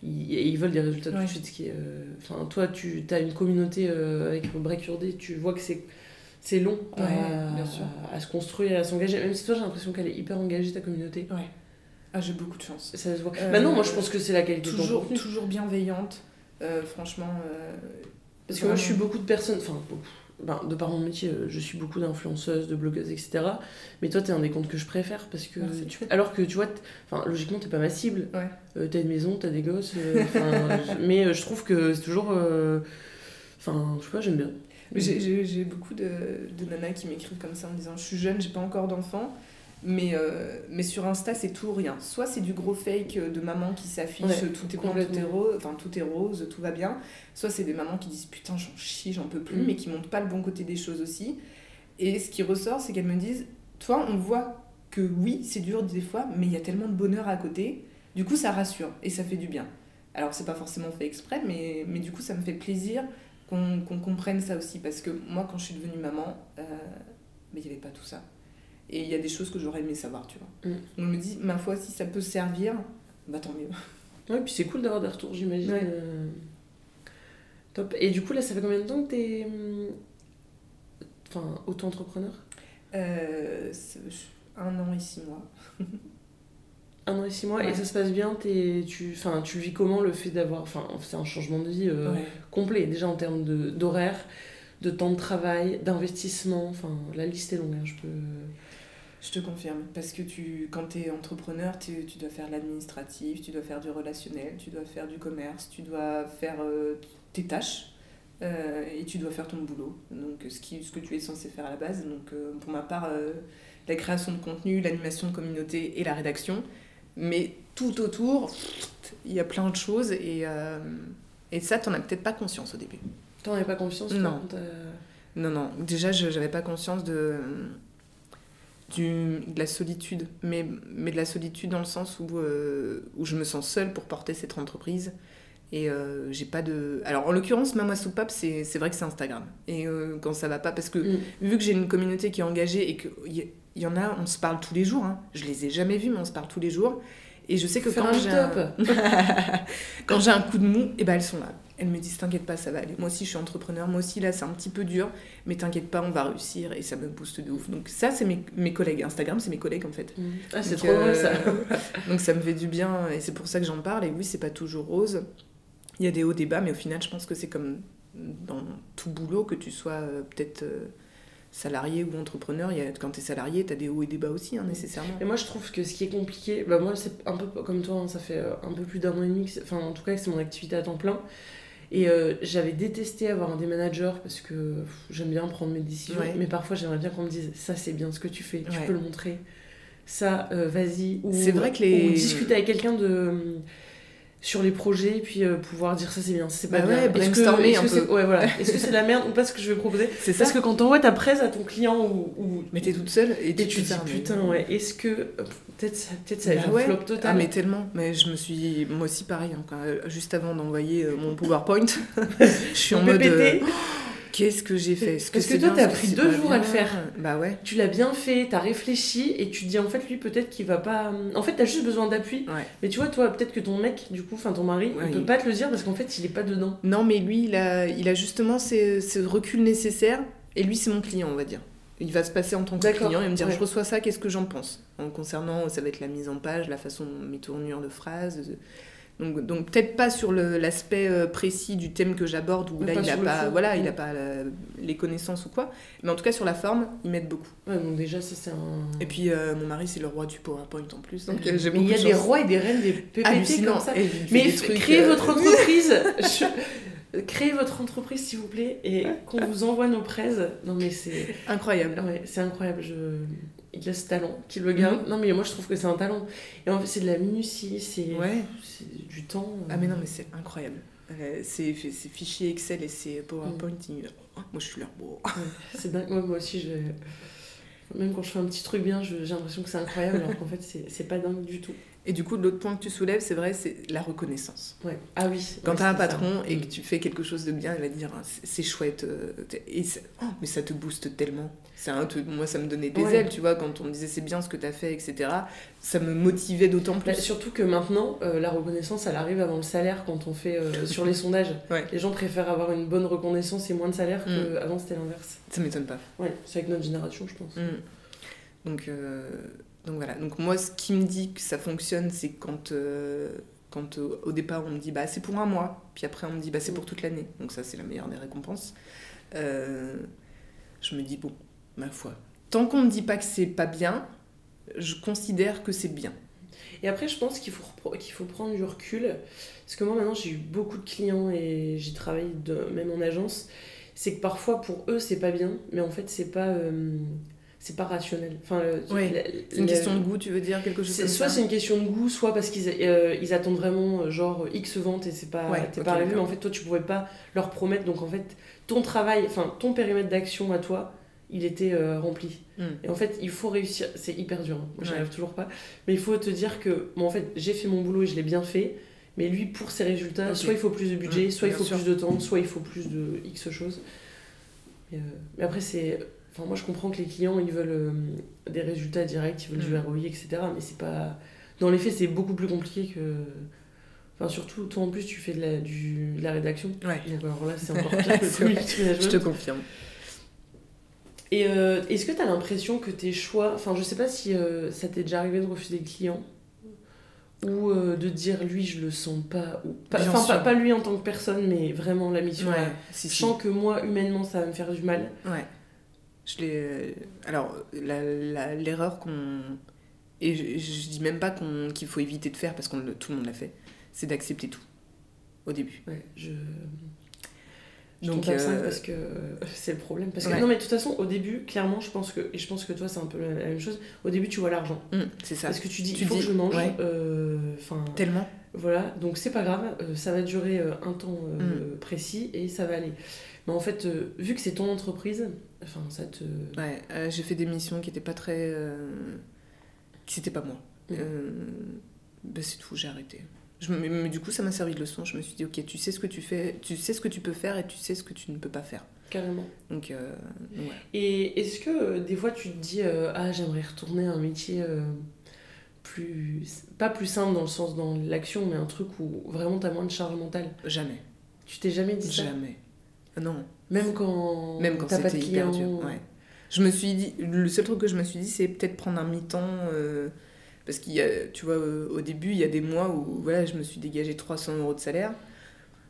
ils, ils veulent des résultats tout de suite. ce qui est, euh, Enfin, toi, tu as une communauté euh, avec Break Your Day, tu vois que c'est. C'est long à, Ouais, bien sûr. à se construire et à s'engager. Même si toi, j'ai l'impression qu'elle est hyper engagée, ta communauté. Ouais. Ah, j'ai beaucoup de chance. Ça se voit. Euh, Maintenant, moi, je pense que c'est la qualité Toujours, toujours bienveillante. Euh, franchement. euh, Parce que moi, je suis beaucoup de personnes, enfin, beaucoup, ben, de par mon métier, euh, je suis beaucoup d'influenceuses, de blogueuses, etc. Mais toi, t'es un des comptes que je préfère parce que. Merci. tu- alors que tu vois, enfin, logiquement, t'es pas ma cible. Ouais. Euh, t'as une maison, t'as des gosses. euh, je- mais euh, je trouve que c'est toujours. Enfin, je sais pas, j'aime bien. J'ai beaucoup de, de nanas qui m'écrivent comme ça en me disant Je suis jeune, j'ai pas encore d'enfant. Mais, euh, mais sur Insta, c'est tout ou rien. Soit c'est du gros fake de maman qui s'affiche, Ouais, tout, est bon, tout, complètement. est rose, enfin, tout est rose, tout va bien. Soit c'est des mamans qui disent Putain, j'en chie, j'en peux plus, Mm. mais qui montrent pas le bon côté des choses aussi. Et ce qui ressort, c'est qu'elles me disent Toi, on voit que oui, c'est dur des fois, mais il y a tellement de bonheur à côté. Du coup, ça rassure et ça fait du bien. Alors, c'est pas forcément fait exprès, mais, mais du coup, ça me fait plaisir qu'on qu'on comprenne ça aussi. Parce que moi, quand je suis devenue maman, euh, mais il n'y avait pas tout ça. Et il y a des choses que j'aurais aimé savoir, tu vois. Mm. Je me dis, ma foi, si ça peut servir, bah tant mieux. Ouais, puis c'est cool d'avoir des retours, j'imagine. Ouais. euh, Top. Et du coup, là, ça fait combien de temps que t'es. Enfin, auto-entrepreneur? Euh, un an et six mois. Un an et six mois, et ça se passe bien t'es- tu, enfin, tu vis comment le fait d'avoir. Enfin, c'est un changement de vie euh, Ouais. complet, déjà en termes de- d'horaire, de, temps de travail, d'investissement. Enfin, la liste est longue, hein, je peux. Je te confirme, parce que tu, quand tu es entrepreneur, tu, tu dois faire l'administratif, tu dois faire du relationnel, tu dois faire du commerce, tu dois faire euh, tes tâches euh, et tu dois faire ton boulot. Donc ce, qui, ce que tu es censé faire à la base. Donc euh, pour ma part, la création de contenu, l'animation de communauté et la rédaction. Mais tout autour, il y a plein de choses et, et ça, tu n'en as peut-être pas conscience au début. T'en avais pas confiance toi, Non. Non, non. Déjà, je n'avais pas conscience de, du, de la solitude. Mais, mais de la solitude dans le sens où, euh, où je me sens seule pour porter cette entreprise. Et euh, j'ai pas de. Alors, en l'occurrence, Mama Soupap, c'est c'est vrai que c'est Instagram. Et euh, quand ça va pas, parce que Mm. vu que j'ai une communauté qui est engagée et qu'il y, y en a, on se parle tous les jours. Hein. Je les ai jamais vus, mais on se parle tous les jours. Et je sais que Faire quand j'ai un... meet-up. quand j'ai un coup de mou, et ben elles sont là. Elles me disent T'inquiète pas, ça va aller. Moi aussi, je suis entrepreneur. Moi aussi, là, c'est un petit peu dur. Mais t'inquiète pas, on va réussir. Et ça me booste de ouf. Donc, ça, c'est mes, mes collègues. Instagram, c'est mes collègues, en fait. Mm. Ah, c'est trop drôle ça. euh, Donc, ça me fait du bien. Et c'est pour ça que j'en parle. Et oui, c'est pas toujours rose. Il y a des hauts, des bas. Mais au final, je pense que c'est comme dans tout boulot, que tu sois euh, peut-être euh, salarié ou entrepreneur. Y a, quand t'es salarié, t'as des hauts et des bas aussi, hein, nécessairement. Et moi, je trouve que ce qui est compliqué, bah moi, c'est un peu comme toi, hein, ça fait euh, un peu plus d'un an et demi, enfin, en tout cas, que c'est mon activité à temps plein. Et euh, j'avais détesté avoir des managers parce que j'aime bien prendre mes décisions, Ouais. mais parfois j'aimerais bien qu'on me dise ça c'est bien ce que tu fais, tu Ouais. peux le montrer, ça euh, vas-y. Ou, C'est vrai que les- ou discuter avec quelqu'un de sur les projets, puis euh, pouvoir dire ça c'est bien, c'est pas Bah bien. ouais, que- brainstormer est-ce un que peu. Ouais, voilà. Est-ce que c'est de la merde ou pas ce que je vais proposer? C'est ça. Parce que quand t'envoies ta presse à ton client ou, ou Mais t'es toute seule et, et tu te te dis putain ouais est-ce que euh, peut-être ça peut-être ça Bah un flop total Ah mais tellement, mais je me suis moi aussi pareil hein, quand- juste avant d'envoyer euh, mon PowerPoint, je suis en Ton mode euh, qu'est-ce que j'ai fait? Est-ce Parce que c'est toi, t'as que pris deux jours à le faire? Bah ouais. tu l'as bien fait t'as réfléchi et tu te dis en fait lui peut-être qu'il va pas en fait t'as juste besoin d'appui Ouais. mais tu vois toi peut-être que ton mec du coup enfin ton mari Ouais, il peut il- pas te le dire parce qu'en fait il est pas dedans Non mais lui il a il a justement ce, ce recul nécessaire et lui c'est mon client on va dire. Il va se passer en tant que client et me dire ouais. je reçois ça qu'est-ce que j'en pense? En concernant ça va être la mise en page la façon mes tournures de phrases donc, donc peut-être pas sur l'aspect euh, précis du thème que j'aborde où Mais là pas il a sur le pas voilà il a pas la- les connaissances ou quoi. Mais en tout cas sur la forme il m'aide beaucoup. Ouais donc déjà ça c'est un et puis euh, mon mari c'est le roi du PowerPoint en plus donc euh, mais il y a de des rois et des reines des PPT comme ça. Mais trucs, créez euh, votre entreprise. Je- créez votre entreprise s'il vous plaît et qu'on vous envoie nos prêts non mais c'est incroyable. Ouais, c'est incroyable. Je... Il a ce talent qui le garde. Mhm. Non, mais moi je trouve que c'est un talent. Et en fait, c'est de la minutie, c'est ouais du temps. Ah mais non mais c'est incroyable. Euh, c'est c'est fichiers Excel et c'est PowerPoint. il- oh, moi je suis là. Bon. Ouais, c'est dingue. Ouais, moi aussi, je... même quand je fais un petit truc bien, j'ai l'impression que c'est incroyable, alors qu'en fait, c'est pas dingue du tout. Et du coup l'autre point que tu soulèves c'est vrai c'est la reconnaissance. Ouais. Ah oui. Quand ouais, t'as un c'est ça. patron et que Mm. tu fais quelque chose de bien il va te dire Ah, c'est chouette euh, et oh, mais ça te booste tellement. C'est un truc- moi ça me donnait des Ouais. ailes tu vois quand on me disait c'est bien ce que t'as fait etc ça me motivait d'autant plus Bah, surtout que maintenant, euh, la reconnaissance, elle arrive avant le salaire quand on fait euh, sur les sondages. Ouais. Les gens préfèrent avoir une bonne reconnaissance et moins de salaire Mm. qu'avant c'était l'inverse. ça m'étonne pas Ouais, c'est avec notre génération, je pense. Mm. Donc, euh, donc voilà. Donc moi, ce qui me dit que ça fonctionne, c'est quand, quand euh, au départ on me dit bah c'est pour un mois, puis après on me dit bah c'est pour toute l'année. Donc ça c'est la meilleure des récompenses. Euh, je me dis bon, ma foi. Tant qu'on me dit pas que c'est pas bien, je considère que c'est bien. Et après, je pense qu'il faut, qu'il faut prendre du recul. Parce que moi, maintenant, j'ai eu beaucoup de clients et j'y travaille de, même en agence. C'est que parfois, pour eux, c'est pas bien, mais en fait, c'est pas, euh, c'est pas rationnel. Enfin, C'est une la- question de goût, tu veux dire quelque chose comme soit c'est une question de goût, soit parce qu'ils euh, ils attendent vraiment euh, genre X ventes et c'est pas, Ouais, t'es pas arrivé, mais en fait toi tu pouvais pas leur promettre, donc en fait ton travail, enfin ton périmètre d'action à toi, il était euh, rempli. Mm. Et en fait il faut réussir, c'est hyper dur, hein. moi j'y Ouais. arrive toujours pas, mais il faut te dire que bon en fait j'ai fait mon boulot et je l'ai bien fait, mais lui pour ses résultats, soit il faut plus de budget, Mm, soit il faut sûr. plus de temps, soit il faut plus de X choses. Mais, euh, mais après c'est... Enfin, moi je comprends que les clients ils veulent euh, des résultats directs, ils veulent du Mm. ROI, etc. Mais c'est pas. Dans les faits, c'est beaucoup plus compliqué que. Enfin, surtout, toi en plus, tu fais de la, du, de la rédaction. Ouais. Donc alors là, c'est encore pire que le Je te confirme. Et euh, est-ce que tu as l'impression que tes choix. Enfin, je sais pas si euh, ça t'est déjà arrivé de refuser le client ou euh, de dire lui, je le sens pas. Ou pas pas, lui en tant que personne, mais vraiment la mission. Ouais, si, Je si. sens que moi, humainement, ça va me faire du mal. Ouais. Je l'ai. Alors, l'erreur qu'on. Et je, je dis même pas qu'il faut éviter de faire parce que tout le monde l'a fait, c'est d'accepter tout. Au début. Ouais, je. Je Donc, euh, parce que euh, c'est le problème. Parce que, ouais. non, mais de toute façon, au début, clairement, je pense que, et je pense que toi, c'est un peu la, même chose. Au début, tu vois l'argent. hum, c'est ça. Parce que tu dis, Tu il faut dis, que je mange. ouais. euh, Enfin, Tellement. voilà. Donc, c'est pas grave. euh, ça va durer un temps Mm. précis et ça va aller. Mais en fait, euh, vu que c'est ton entreprise, enfin, ça te. Ouais, euh, j'ai fait des missions qui étaient pas très. euh, qui c'était pas moi. Mm. Euh, bah, c'est tout, j'ai arrêté. Je mais, du coup, ça m'a servi de leçon. Je me suis dit, ok, tu sais ce que tu fais, tu sais ce que tu peux faire et tu sais ce que tu ne peux pas faire. Carrément. Donc, euh, ouais. Et est-ce que euh, des fois, tu te dis, euh, ah, j'aimerais retourner à un métier. plus pas plus simple dans le sens dans l'action mais un truc où vraiment t'as moins de charge mentale? Jamais, tu t'es jamais dit ça? Jamais. Ah Non. Même quand Même quand c'était hyper dur. Ouais. Je me suis dit, le seul truc que je me suis dit, c'est peut-être prendre un mi-temps. Parce qu'il y a, tu vois, au début, il y a des mois où voilà, je me suis dégagé 300 euros de salaire.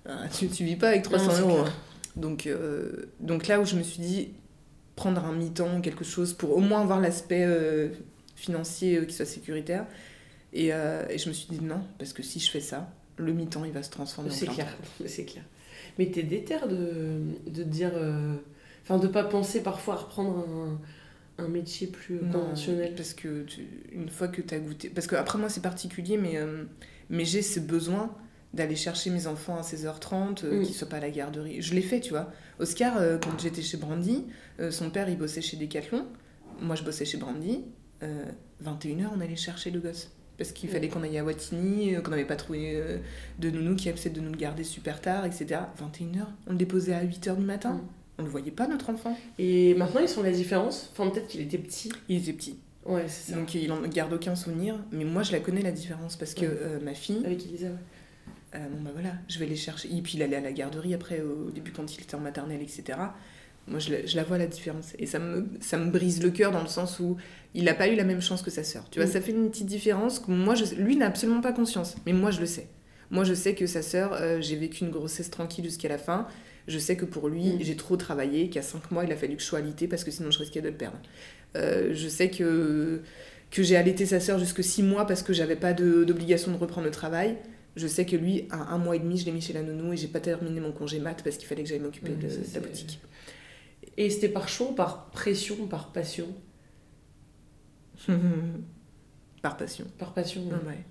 Ah, tu, tu vis pas avec 300 Non, c'est euros. hein. Donc, euh, donc là où je me suis dit, prendre un mi-temps, quelque chose pour au moins avoir l'aspect euh, financier euh, qui soit sécuritaire. Et, et je me suis dit non, parce que si je fais ça, le mi-temps, il va se transformer en C'est plein clair, c'est clair. Mais t'es déter de, de dire. Enfin, de pas penser parfois à reprendre un, un métier plus Non, conventionnel. Parce que tu- une fois que tu as goûté. Parce que après, moi, c'est particulier, mais, euh, mais j'ai ce besoin d'aller chercher mes enfants à 16h30, euh, Mm. qu'ils soient pas à la garderie. Je l'ai fait, tu vois. Oscar, euh, quand j'étais chez Brandy, euh, son père, il bossait chez Decathlon. Moi, je bossais chez Brandy. Euh, 21h, on allait chercher le gosse. Parce qu'il Mm. fallait qu'on aille à Wattignies, qu'on n'avait pas trouvé de nounou qui accepte de nous le garder super tard, etc. 21h, on le déposait à 8h du matin. Mm. On le voyait pas, notre enfant. Et maintenant, ils sont la différence. Enfin, peut-être qu'il était petit. Il était petit. Ouais, c'est ça. Donc il en garde aucun souvenir, mais moi je la connais la différence parce que Ouais. euh, ma fille, Avec Elisa, ouais. euh, bon bah voilà, je vais les chercher. Et puis il allait à la garderie après, au début quand il était en maternelle, etc. Moi je la, je la vois la différence. Et ça me, ça me brise le cœur dans le sens où il n'a pas eu la même chance que sa sœur. Tu vois, Mm. ça fait une petite différence que moi, je, lui n'a absolument pas conscience, mais moi je le sais. Moi je sais que sa sœur, euh, j'ai vécu une grossesse tranquille jusqu'à la fin. Je sais que pour lui, Mm. j'ai trop travaillé, qu'à 5 mois, il a fallu que je sois alitée parce que sinon je risquais de le perdre. Euh, je sais que, que j'ai allaité sa sœur jusque 6 mois parce que j'avais pas d'obligation de, reprendre le travail. Je sais que lui, à un mois et demi, je l'ai mis chez la nounou et j'ai pas terminé mon congé mat parce qu'il fallait que j'aille m'occuper de, de la boutique. Et c'était par choix, par pression, par passion? Par passion. Par passion, ouais. Ouais.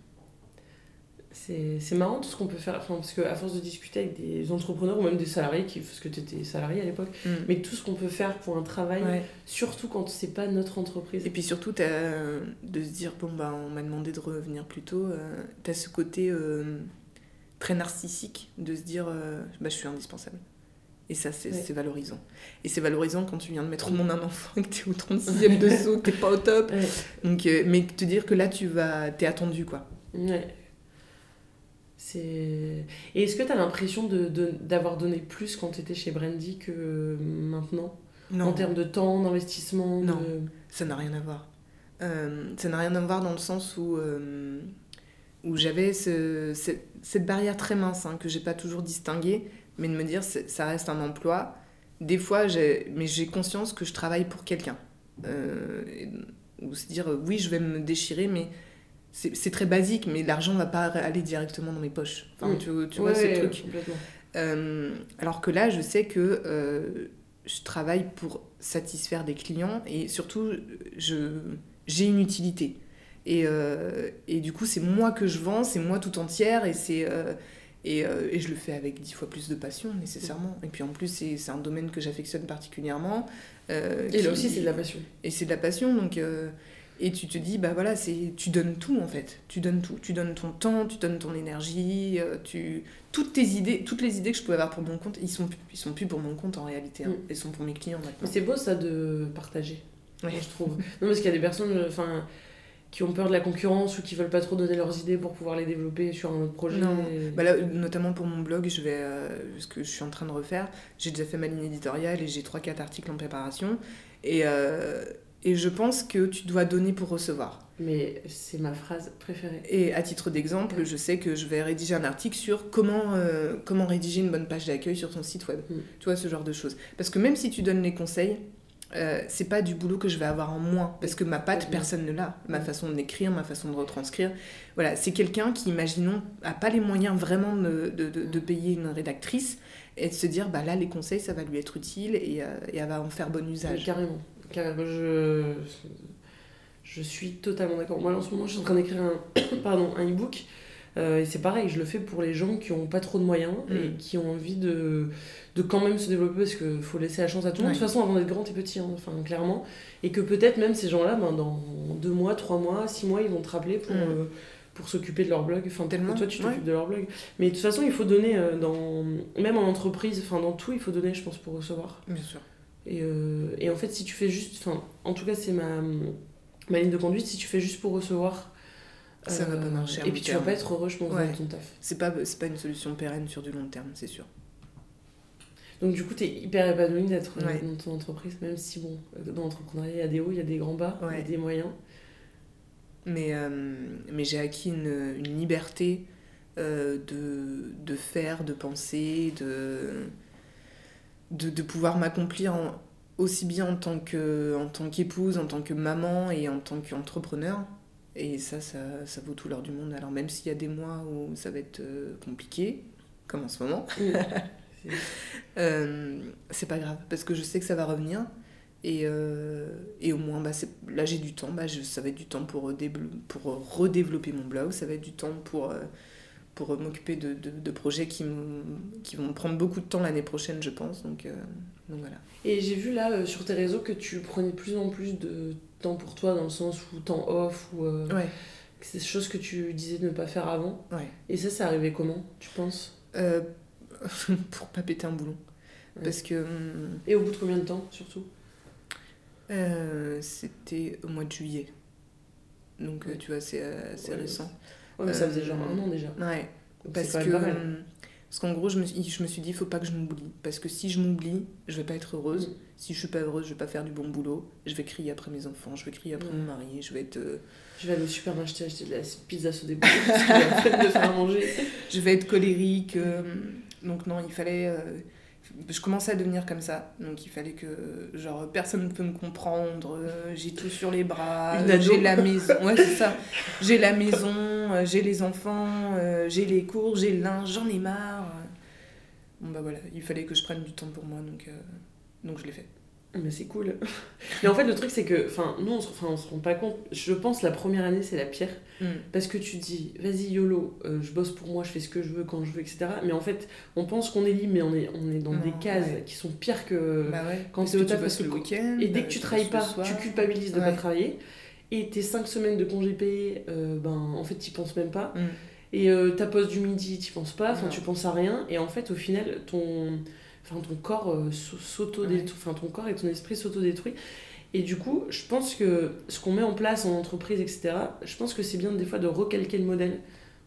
C'est marrant tout ce qu'on peut faire. Enfin, parce qu'à force de discuter avec des entrepreneurs ou même des salariés, qui, parce que tu étais salarié à l'époque, Mm. mais tout ce qu'on peut faire pour un travail, Ouais. surtout quand c'est pas notre entreprise. Et puis surtout, t'as- de se dire, bon, bah, on m'a demandé de revenir plus tôt, euh, t'as ce côté euh, très narcissique de se dire, euh, bah, je suis indispensable. Et ça, c'est Ouais. valorisant. Et c'est valorisant quand tu viens de mettre au monde un enfant et que t'es au 36e de saut, que t'es pas au top. Ouais. Donc, euh, mais te dire que là, tu vas, t'es attendu, quoi. Ouais. C'est... Et est-ce que tu as l'impression de, de- d'avoir donné plus quand tu étais chez Brandy que maintenant? Non, En termes de temps, d'investissement de- Non. ça n'a rien à voir. Euh, ça n'a rien à voir dans le sens où, euh, où j'avais ce- cette, cette barrière très mince hein, que j'ai pas toujours distinguée, mais de me dire c'est- ça reste un emploi. Des fois, j'ai, mais j'ai conscience que je travaille pour quelqu'un. Euh, et- ou se dire oui, je vais me déchirer, mais c'est, très basique, mais l'argent va pas aller directement dans mes poches. Enfin, Mm. tu, tu vois Ouais, ce truc. complètement. Euh, alors que là, je sais que euh, je travaille pour satisfaire des clients et surtout, j'ai une utilité. Et, euh, et du coup, c'est moi que je vends, c'est moi tout entière et, c'est, et, et je le fais avec dix fois plus de passion, nécessairement. Et puis en plus, c'est, c'est un domaine que j'affectionne particulièrement. Et là qui- aussi, c'est de la passion. et c'est de la passion donc et tu te dis bah voilà c'est tu donnes tout en fait tu donnes tout tu donnes ton temps tu donnes ton énergie euh, tu toutes tes idées toutes les idées que je pouvais avoir pour mon compte ils sont ils sont plus pour mon compte en réalité hein. Mm. ils sont pour mes clients maintenant c'est beau ça de partager, Ouais. je trouve. non, parce qu'il y a des personnes enfin, qui ont peur de la concurrence ou qui veulent pas trop donner leurs idées pour pouvoir les développer sur un autre projet. Non. Et- Bah là, notamment pour mon blog, je vais, euh, ce que je suis en train de refaire, j'ai déjà fait ma ligne éditoriale et j'ai 3-4 articles en préparation. Et, euh, et je pense que tu dois donner pour recevoir. Mais c'est ma phrase préférée. Et à titre d'exemple, je sais que je vais rédiger un article sur comment, euh, comment rédiger une bonne page d'accueil sur ton site web. Mm. Tu vois, ce genre de choses. Parce que même si tu donnes les conseils, euh, c'est pas du boulot que je vais avoir en moins. Parce que ma patte, Mm. personne ne l'a. Ma Mm. façon d'écrire, ma façon de retranscrire. Voilà, c'est quelqu'un qui, imaginons, a pas les moyens vraiment de, de, de- de payer une rédactrice et de se dire, bah là, les conseils, ça va lui être utile et, euh, et elle va en faire bon usage. Carrément. Carrément. Je... je suis totalement d'accord. Moi, en ce moment, je suis en train d'écrire un, pardon, un e-book. Euh, et c'est pareil, je le fais pour les gens qui ont pas trop de moyens et Mm. qui ont envie de, de quand même se développer parce qu'il faut laisser la chance à tout le monde. De toute façon, avant d'être grand et petit, hein, enfin, clairement. Et que peut-être même ces gens-là, ben, dans deux mois, trois mois, six mois, ils vont te rappeler pour, Mm. euh, pour s'occuper de leur blog. Enfin, Tellement, Tellement. Toi, tu t'occupes ouais. de leur blog. Mais de toute façon, il faut donner, euh, dans, même en entreprise, enfin, dans tout, il faut donner, je pense, pour recevoir. Bien sûr. Et, euh, et en fait, si tu fais juste. Enfin, en tout cas, c'est ma, ma ligne de conduite. Si tu fais juste pour recevoir. euh, Ça va pas marcher Et puis tu vas terme. pas être heureux, je pense, Ouais. dans ton taf. C'est pas, pas une solution pérenne sur du long terme, c'est sûr. Donc, du coup, tu es hyper épanoui d'être euh, Ouais. dans ton entreprise, même si, bon, euh, dans l'entrepreneuriat, il y a des hauts, il y a des grands bas, il y a des moyens. Mais, euh, mais j'ai acquis une, une liberté euh, de, de faire, de penser, de, de, de pouvoir m'accomplir aussi bien en tant que- en tant qu'épouse, en tant que maman et en tant qu'entrepreneur. Et ça, ça, ça vaut tout l'or du monde. Alors même s'il y a des mois où ça va être euh, compliqué, comme en ce moment, C'est- euh, c'est pas grave, parce que je sais que ça va revenir. Et, euh, et au moins, bah, c'est- là j'ai du temps, bah, je- ça va être du temps pour, redévelopper mon blog, ça va être du temps pour, euh, pour m'occuper de, de, de projets qui, qui vont me prendre beaucoup de temps l'année prochaine, je pense. Donc, euh, donc voilà. Et j'ai vu là euh, sur tes réseaux que tu prenais de plus en plus de temps pour toi, dans le sens où temps off, ou. euh, Ouais. C'est des choses que tu disais de ne pas faire avant. Ouais. Et ça, c'est arrivé comment, tu penses? Euh, pour pas péter un boulon. Ouais. Parce que hum, Et au bout de combien de temps, surtout? euh, c'était au mois de juillet. Donc, euh, tu vois, c'est euh, Ouais, récent. Ouais, mais ça Euh, faisait genre un an déjà. Ouais. Donc Parce que, hum, parce qu'en gros, je me, suis- je me suis dit, il faut pas que je m'oublie. Parce que si je m'oublie, je vais pas être heureuse. Mm. Si je suis pas heureuse, je vais pas faire du bon boulot. Je vais crier après mes enfants, je vais crier après Mm. mon mari, je vais être, euh, Je vais aller au supermarché acheter de la pizza sous des bouteilles parce peine de faire manger. je vais être colérique. euh, donc non, il fallait. euh, je commençais à devenir comme ça. Donc il fallait que, genre, personne ne peut me comprendre. euh, j'ai tout sur les bras. Euh, j'ai la maison. Ouais, c'est ça. J'ai la maison, euh, j'ai les enfants, j'ai les cours, j'ai le linge, j'en ai marre. Bon bah voilà, il fallait que je prenne du temps pour moi, donc, euh, donc je l'ai fait. Mais c'est cool. Mais en fait, le truc, c'est que, enfin, nous, on se, on se rend pas compte. Je pense la première année, c'est la pire. Mm. Parce que tu dis, vas-y, YOLO, euh, je bosse pour moi, je fais ce que je veux quand je veux, etc. Mais en fait, on pense qu'on est libre, mais on est, on est dans Non, des cases ouais. qui sont pires que. Bah ouais, quand t'es au que tu taf, parce que le week-end. Et dès que euh, tu tu travailles pas, tu culpabilises de Ouais. pas travailler. Et tes 5 semaines de congés payés, euh, ben, en fait, t'y penses même pas. Mm. Et euh, ta pause du midi, t'y penses pas, enfin, tu penses à rien. Et en fait, au final, ton. Enfin ton corps euh, s'auto enfin ton corps et ton esprit s'auto-détruit. Et du coup, je pense que ce qu'on met en place en entreprise, etc., je pense que c'est bien des fois de recalquer le modèle,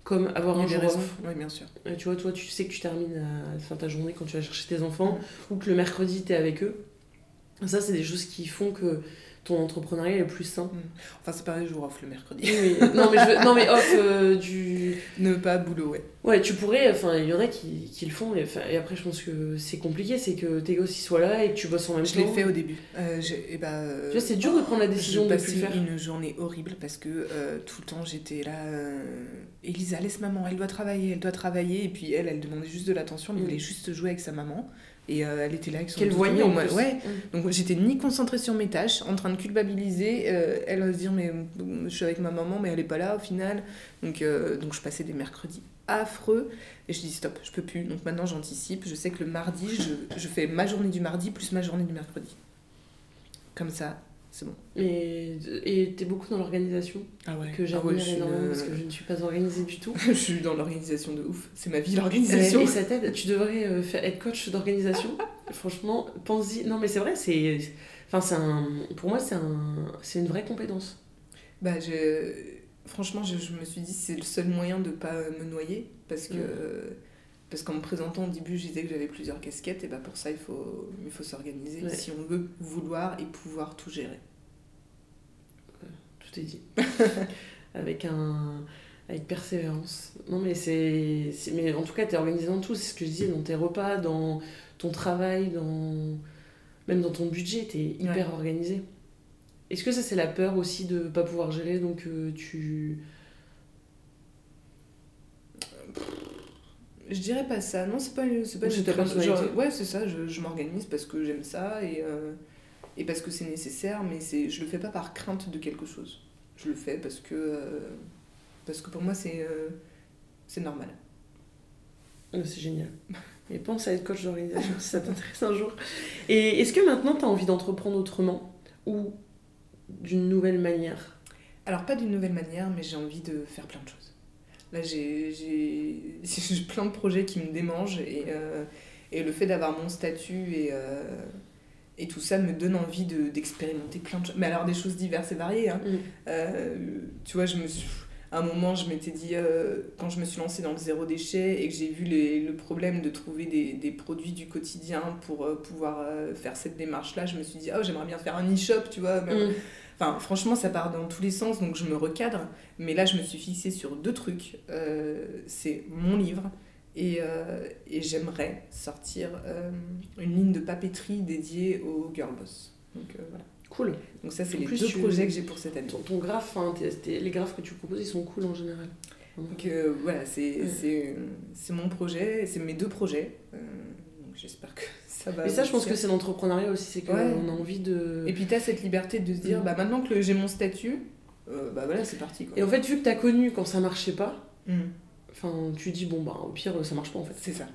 comme avoir un jour off. Oui, bien sûr. tu vois, toi, tu sais que tu termines à la fin de ta journée quand tu vas chercher tes enfants, ou que le mercredi, tu es avec eux. Ça, c'est des choses qui font que ton entrepreneuriat est plus sain. Mm. Enfin, c'est pareil, jour off le mercredi. Oui, non, mais je non, mais off euh, du. Ne pas boulot, ouais. Ouais, tu pourrais, enfin, il y en a qui, qui le font, et, et, après, je pense que c'est compliqué, c'est que tes gosses ils soient là et que tu bosses en même je temps. Je l'ai fait au début. Euh, et bah, tu vois, c'est dur de prendre la décision de plus faire. une journée horrible parce que euh, tout le temps j'étais là. Euh, Elisa, laisse maman, elle doit travailler, elle doit travailler. Et puis elle, elle demandait juste de l'attention, elle mm. voulait juste jouer avec sa maman. Et euh, elle était là avec son Qu'elle voyait en Ouais. Mm. Donc j'étais ni concentrée sur mes tâches, en train de culpabiliser. Euh, elle va se dire, mais je suis avec ma maman, mais elle est pas là au final. Donc, euh, donc je passais des mercredis affreux. Et je dis, stop, je peux plus. Donc maintenant j'anticipe. Je sais que le mardi, je, je fais ma journée du mardi plus ma journée du mercredi. Comme ça, c'est bon. Et, et t'es beaucoup dans l'organisation ah ouais. Que j'admire ah énormément parce que je ne suis pas organisée du tout. je suis dans l'organisation de ouf. C'est ma vie l'organisation. Et, ça t'aide. Tu devrais euh, faire, être coach d'organisation. Franchement, pense-y. Non mais c'est vrai, c'est. Enfin, c'est un... Pour moi, c'est un... c'est une vraie compétence. Bah, je... franchement, je, je me suis dit c'est le seul moyen de pas me noyer parce que. Mm. Parce qu'en me présentant au début, je disais que j'avais plusieurs casquettes, et bah pour ça, il faut, il faut s'organiser si on veut vouloir et pouvoir tout gérer. Tout est dit. avec, un, avec persévérance. Non, mais c'est. Mais en tout cas, tu es organisé dans tout, c'est ce que je disais, dans tes repas, dans ton travail, dans. Même dans ton budget, tu es hyper organisé. Est-ce que ça, c'est la peur aussi de ne pas pouvoir gérer, donc euh, tu Je dirais pas ça. Non, c'est pas, c'est pas une ouais, c'est ça. Je, je m'organise parce que j'aime ça et, euh, et parce que c'est nécessaire, mais c'est, je le fais pas par crainte de quelque chose. Je le fais parce que, euh, parce que pour moi, c'est, euh, c'est normal. Ah, c'est génial. Et pense à être coach d'organisation si ça t'intéresse un jour. Et est-ce que maintenant tu as envie d'entreprendre autrement ou d'une nouvelle manière? Alors, pas d'une nouvelle manière, mais j'ai envie de faire plein de choses. Là, j'ai plein de projets qui me démangent et, euh, et le fait d'avoir mon statut et, euh, et tout ça me donne envie d'expérimenter plein de choses. Mais alors, des choses diverses et variées. Hein. Mm. Euh, tu vois, je me suis à un moment, je m'étais dit, quand je me suis lancée dans le zéro déchet et que j'ai vu les, le problème de trouver des, des, produits du quotidien pour pouvoir faire cette démarche-là, je me suis dit, oh, j'aimerais bien faire un e-shop, tu vois. Mm. Enfin, franchement, ça part dans tous les sens, donc je me recadre. Mais là, je me suis fixée sur deux trucs. Euh, c'est mon livre et, euh, et j'aimerais sortir euh, une ligne de papeterie dédiée aux girl boss. Donc voilà. Cool. Donc ça, c'est les deux projets que j'ai pour cette année. Ton, ton graphe, les graphes que tu proposes, ils sont cool en général. Donc voilà, c'est c'est mon projet, c'est mes deux projets. donc j'espère que et ça, je pense que c'est l'entrepreneuriat aussi, c'est qu'on a envie de. Et puis, tu as cette liberté de se dire, mm. bah maintenant que j'ai mon statut, euh, bah voilà, c'est parti. Quoi. Et en fait, vu que tu as connu quand ça marchait pas, mm. tu dis, bon, bah au pire, ça marche pas en fait. C'est ça.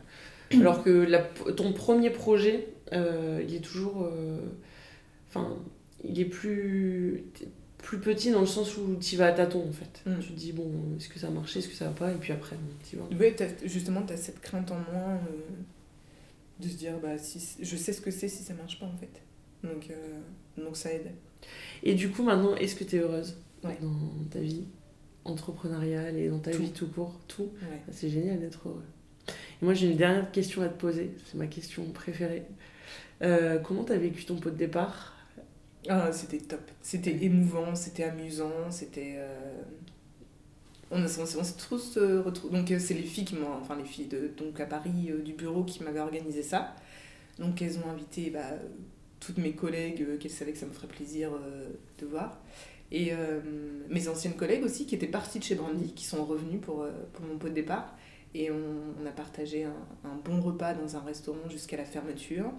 Alors que la, ton premier projet, euh, il est toujours. Euh, enfin, il est plus plus petit dans le sens où tu vas à tâtons en fait. Mm. Tu te dis, bon, est-ce que ça a marché, est-ce que ça va pas, et puis après, tu vas. Oui, justement, tu as cette crainte en moins de se dire bah si je sais ce que c'est si ça marche pas en fait. Donc euh, donc ça aide. Et du coup maintenant est-ce que tu es heureuse dans ta vie entrepreneuriale et dans ta vie tout court tout c'est génial d'être heureux. Et moi j'ai une dernière question à te poser c'est ma question préférée. Euh, comment tu as vécu ton pot de départ? Ah, c'était top c'était émouvant c'était amusant c'était euh, on, s'est tous euh, retrouvés. Donc, euh, c'est les filles qui m'ont. Enfin, les filles de, donc à Paris euh, du bureau qui m'avaient organisé ça. Donc, elles ont invité bah, toutes mes collègues qu'elles savaient que ça me ferait plaisir de voir. Et mes anciennes collègues aussi qui étaient parties de chez Brandy, qui sont revenues pour, pour mon pot de départ. Et on, a partagé un, un, bon repas dans un restaurant jusqu'à la fermeture.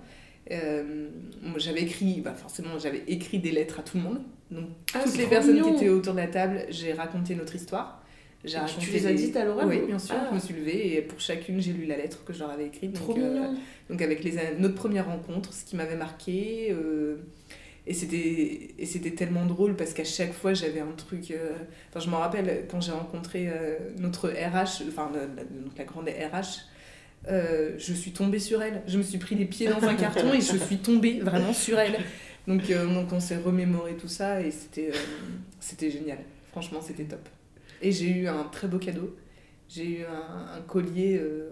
J'avais écrit, bah forcément, j'avais écrit des lettres à tout le monde. Donc, ah, toutes les personnes qui étaient autour de la table, j'ai raconté notre histoire. Tu les as dites à l'oral Oui, bien sûr. Je me suis levée et pour chacune, j'ai lu la lettre que je leur avais écrite. Trop donc, euh, donc avec les, notre première rencontre, ce qui m'avait marqué. Euh, et c'était et c'était tellement drôle parce qu'à chaque fois j'avais un truc euh, enfin je me rappelle quand j'ai rencontré notre RH enfin la, la, grande RH euh, je suis tombée sur elle. Je me suis pris les pieds dans un carton et je suis tombée vraiment sur elle. Donc, euh, donc on s'est remémoré tout ça et c'était euh, c'était génial. Franchement, c'était top. Et j'ai eu un très beau cadeau. J'ai eu un, un collier euh,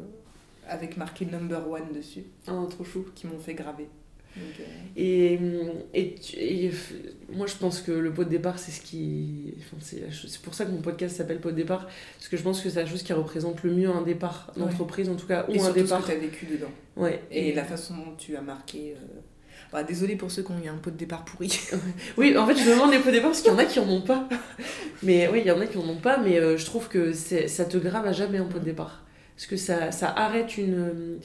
avec marqué number one dessus, Ah, trop chou. qui m'ont fait graver. Et, et, tu- et moi, je pense que le pot de départ, c'est ce qui. enfin, c'est pour ça que mon podcast s'appelle pot de départ. Parce que je pense que c'est la chose qui représente le mieux un départ d'entreprise, en tout cas, ou et un départ. ce que tu as vécu dedans. Ouais. Et la façon dont tu as marqué. euh, bah, désolée pour ceux qui ont eu un pot de départ pourri. Oui, en fait, je me demande les pots de départ parce qu'il y en a qui en ont pas. Mais oui, il y en a qui en ont pas, mais euh, je trouve que ça te grave à jamais un pot de départ. Parce que ça, ça arrête une,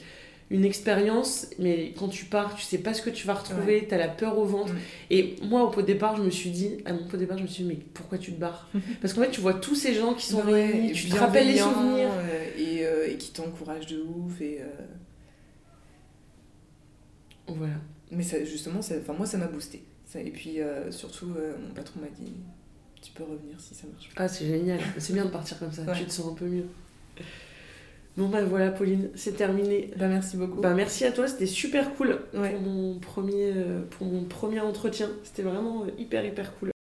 une expérience, mais quand tu pars, tu sais pas ce que tu vas retrouver, t'as la peur au ventre. Et moi, au pot de départ, je me suis dit, à mon pot de départ, je me suis dit, mais pourquoi tu te barres? Parce qu'en fait, tu vois tous ces gens qui sont Ouais, réunis, et tu te rappelles les souvenirs. euh, et, euh, et qui t'encouragent de ouf. Et, euh, Voilà. Mais ça, justement, ça, moi, ça m'a boosté. Ça, et puis, surtout, mon patron m'a dit Tu peux revenir si ça marche pas. Ah, c'est génial. C'est bien de partir comme ça, Ouais. tu te sens un peu mieux. Bon, bah voilà, Pauline, c'est terminé. Bah, merci beaucoup. Bah merci à toi, c'était super cool Ouais. pour, mon premier, euh, pour mon premier entretien. C'était vraiment euh, hyper hyper cool.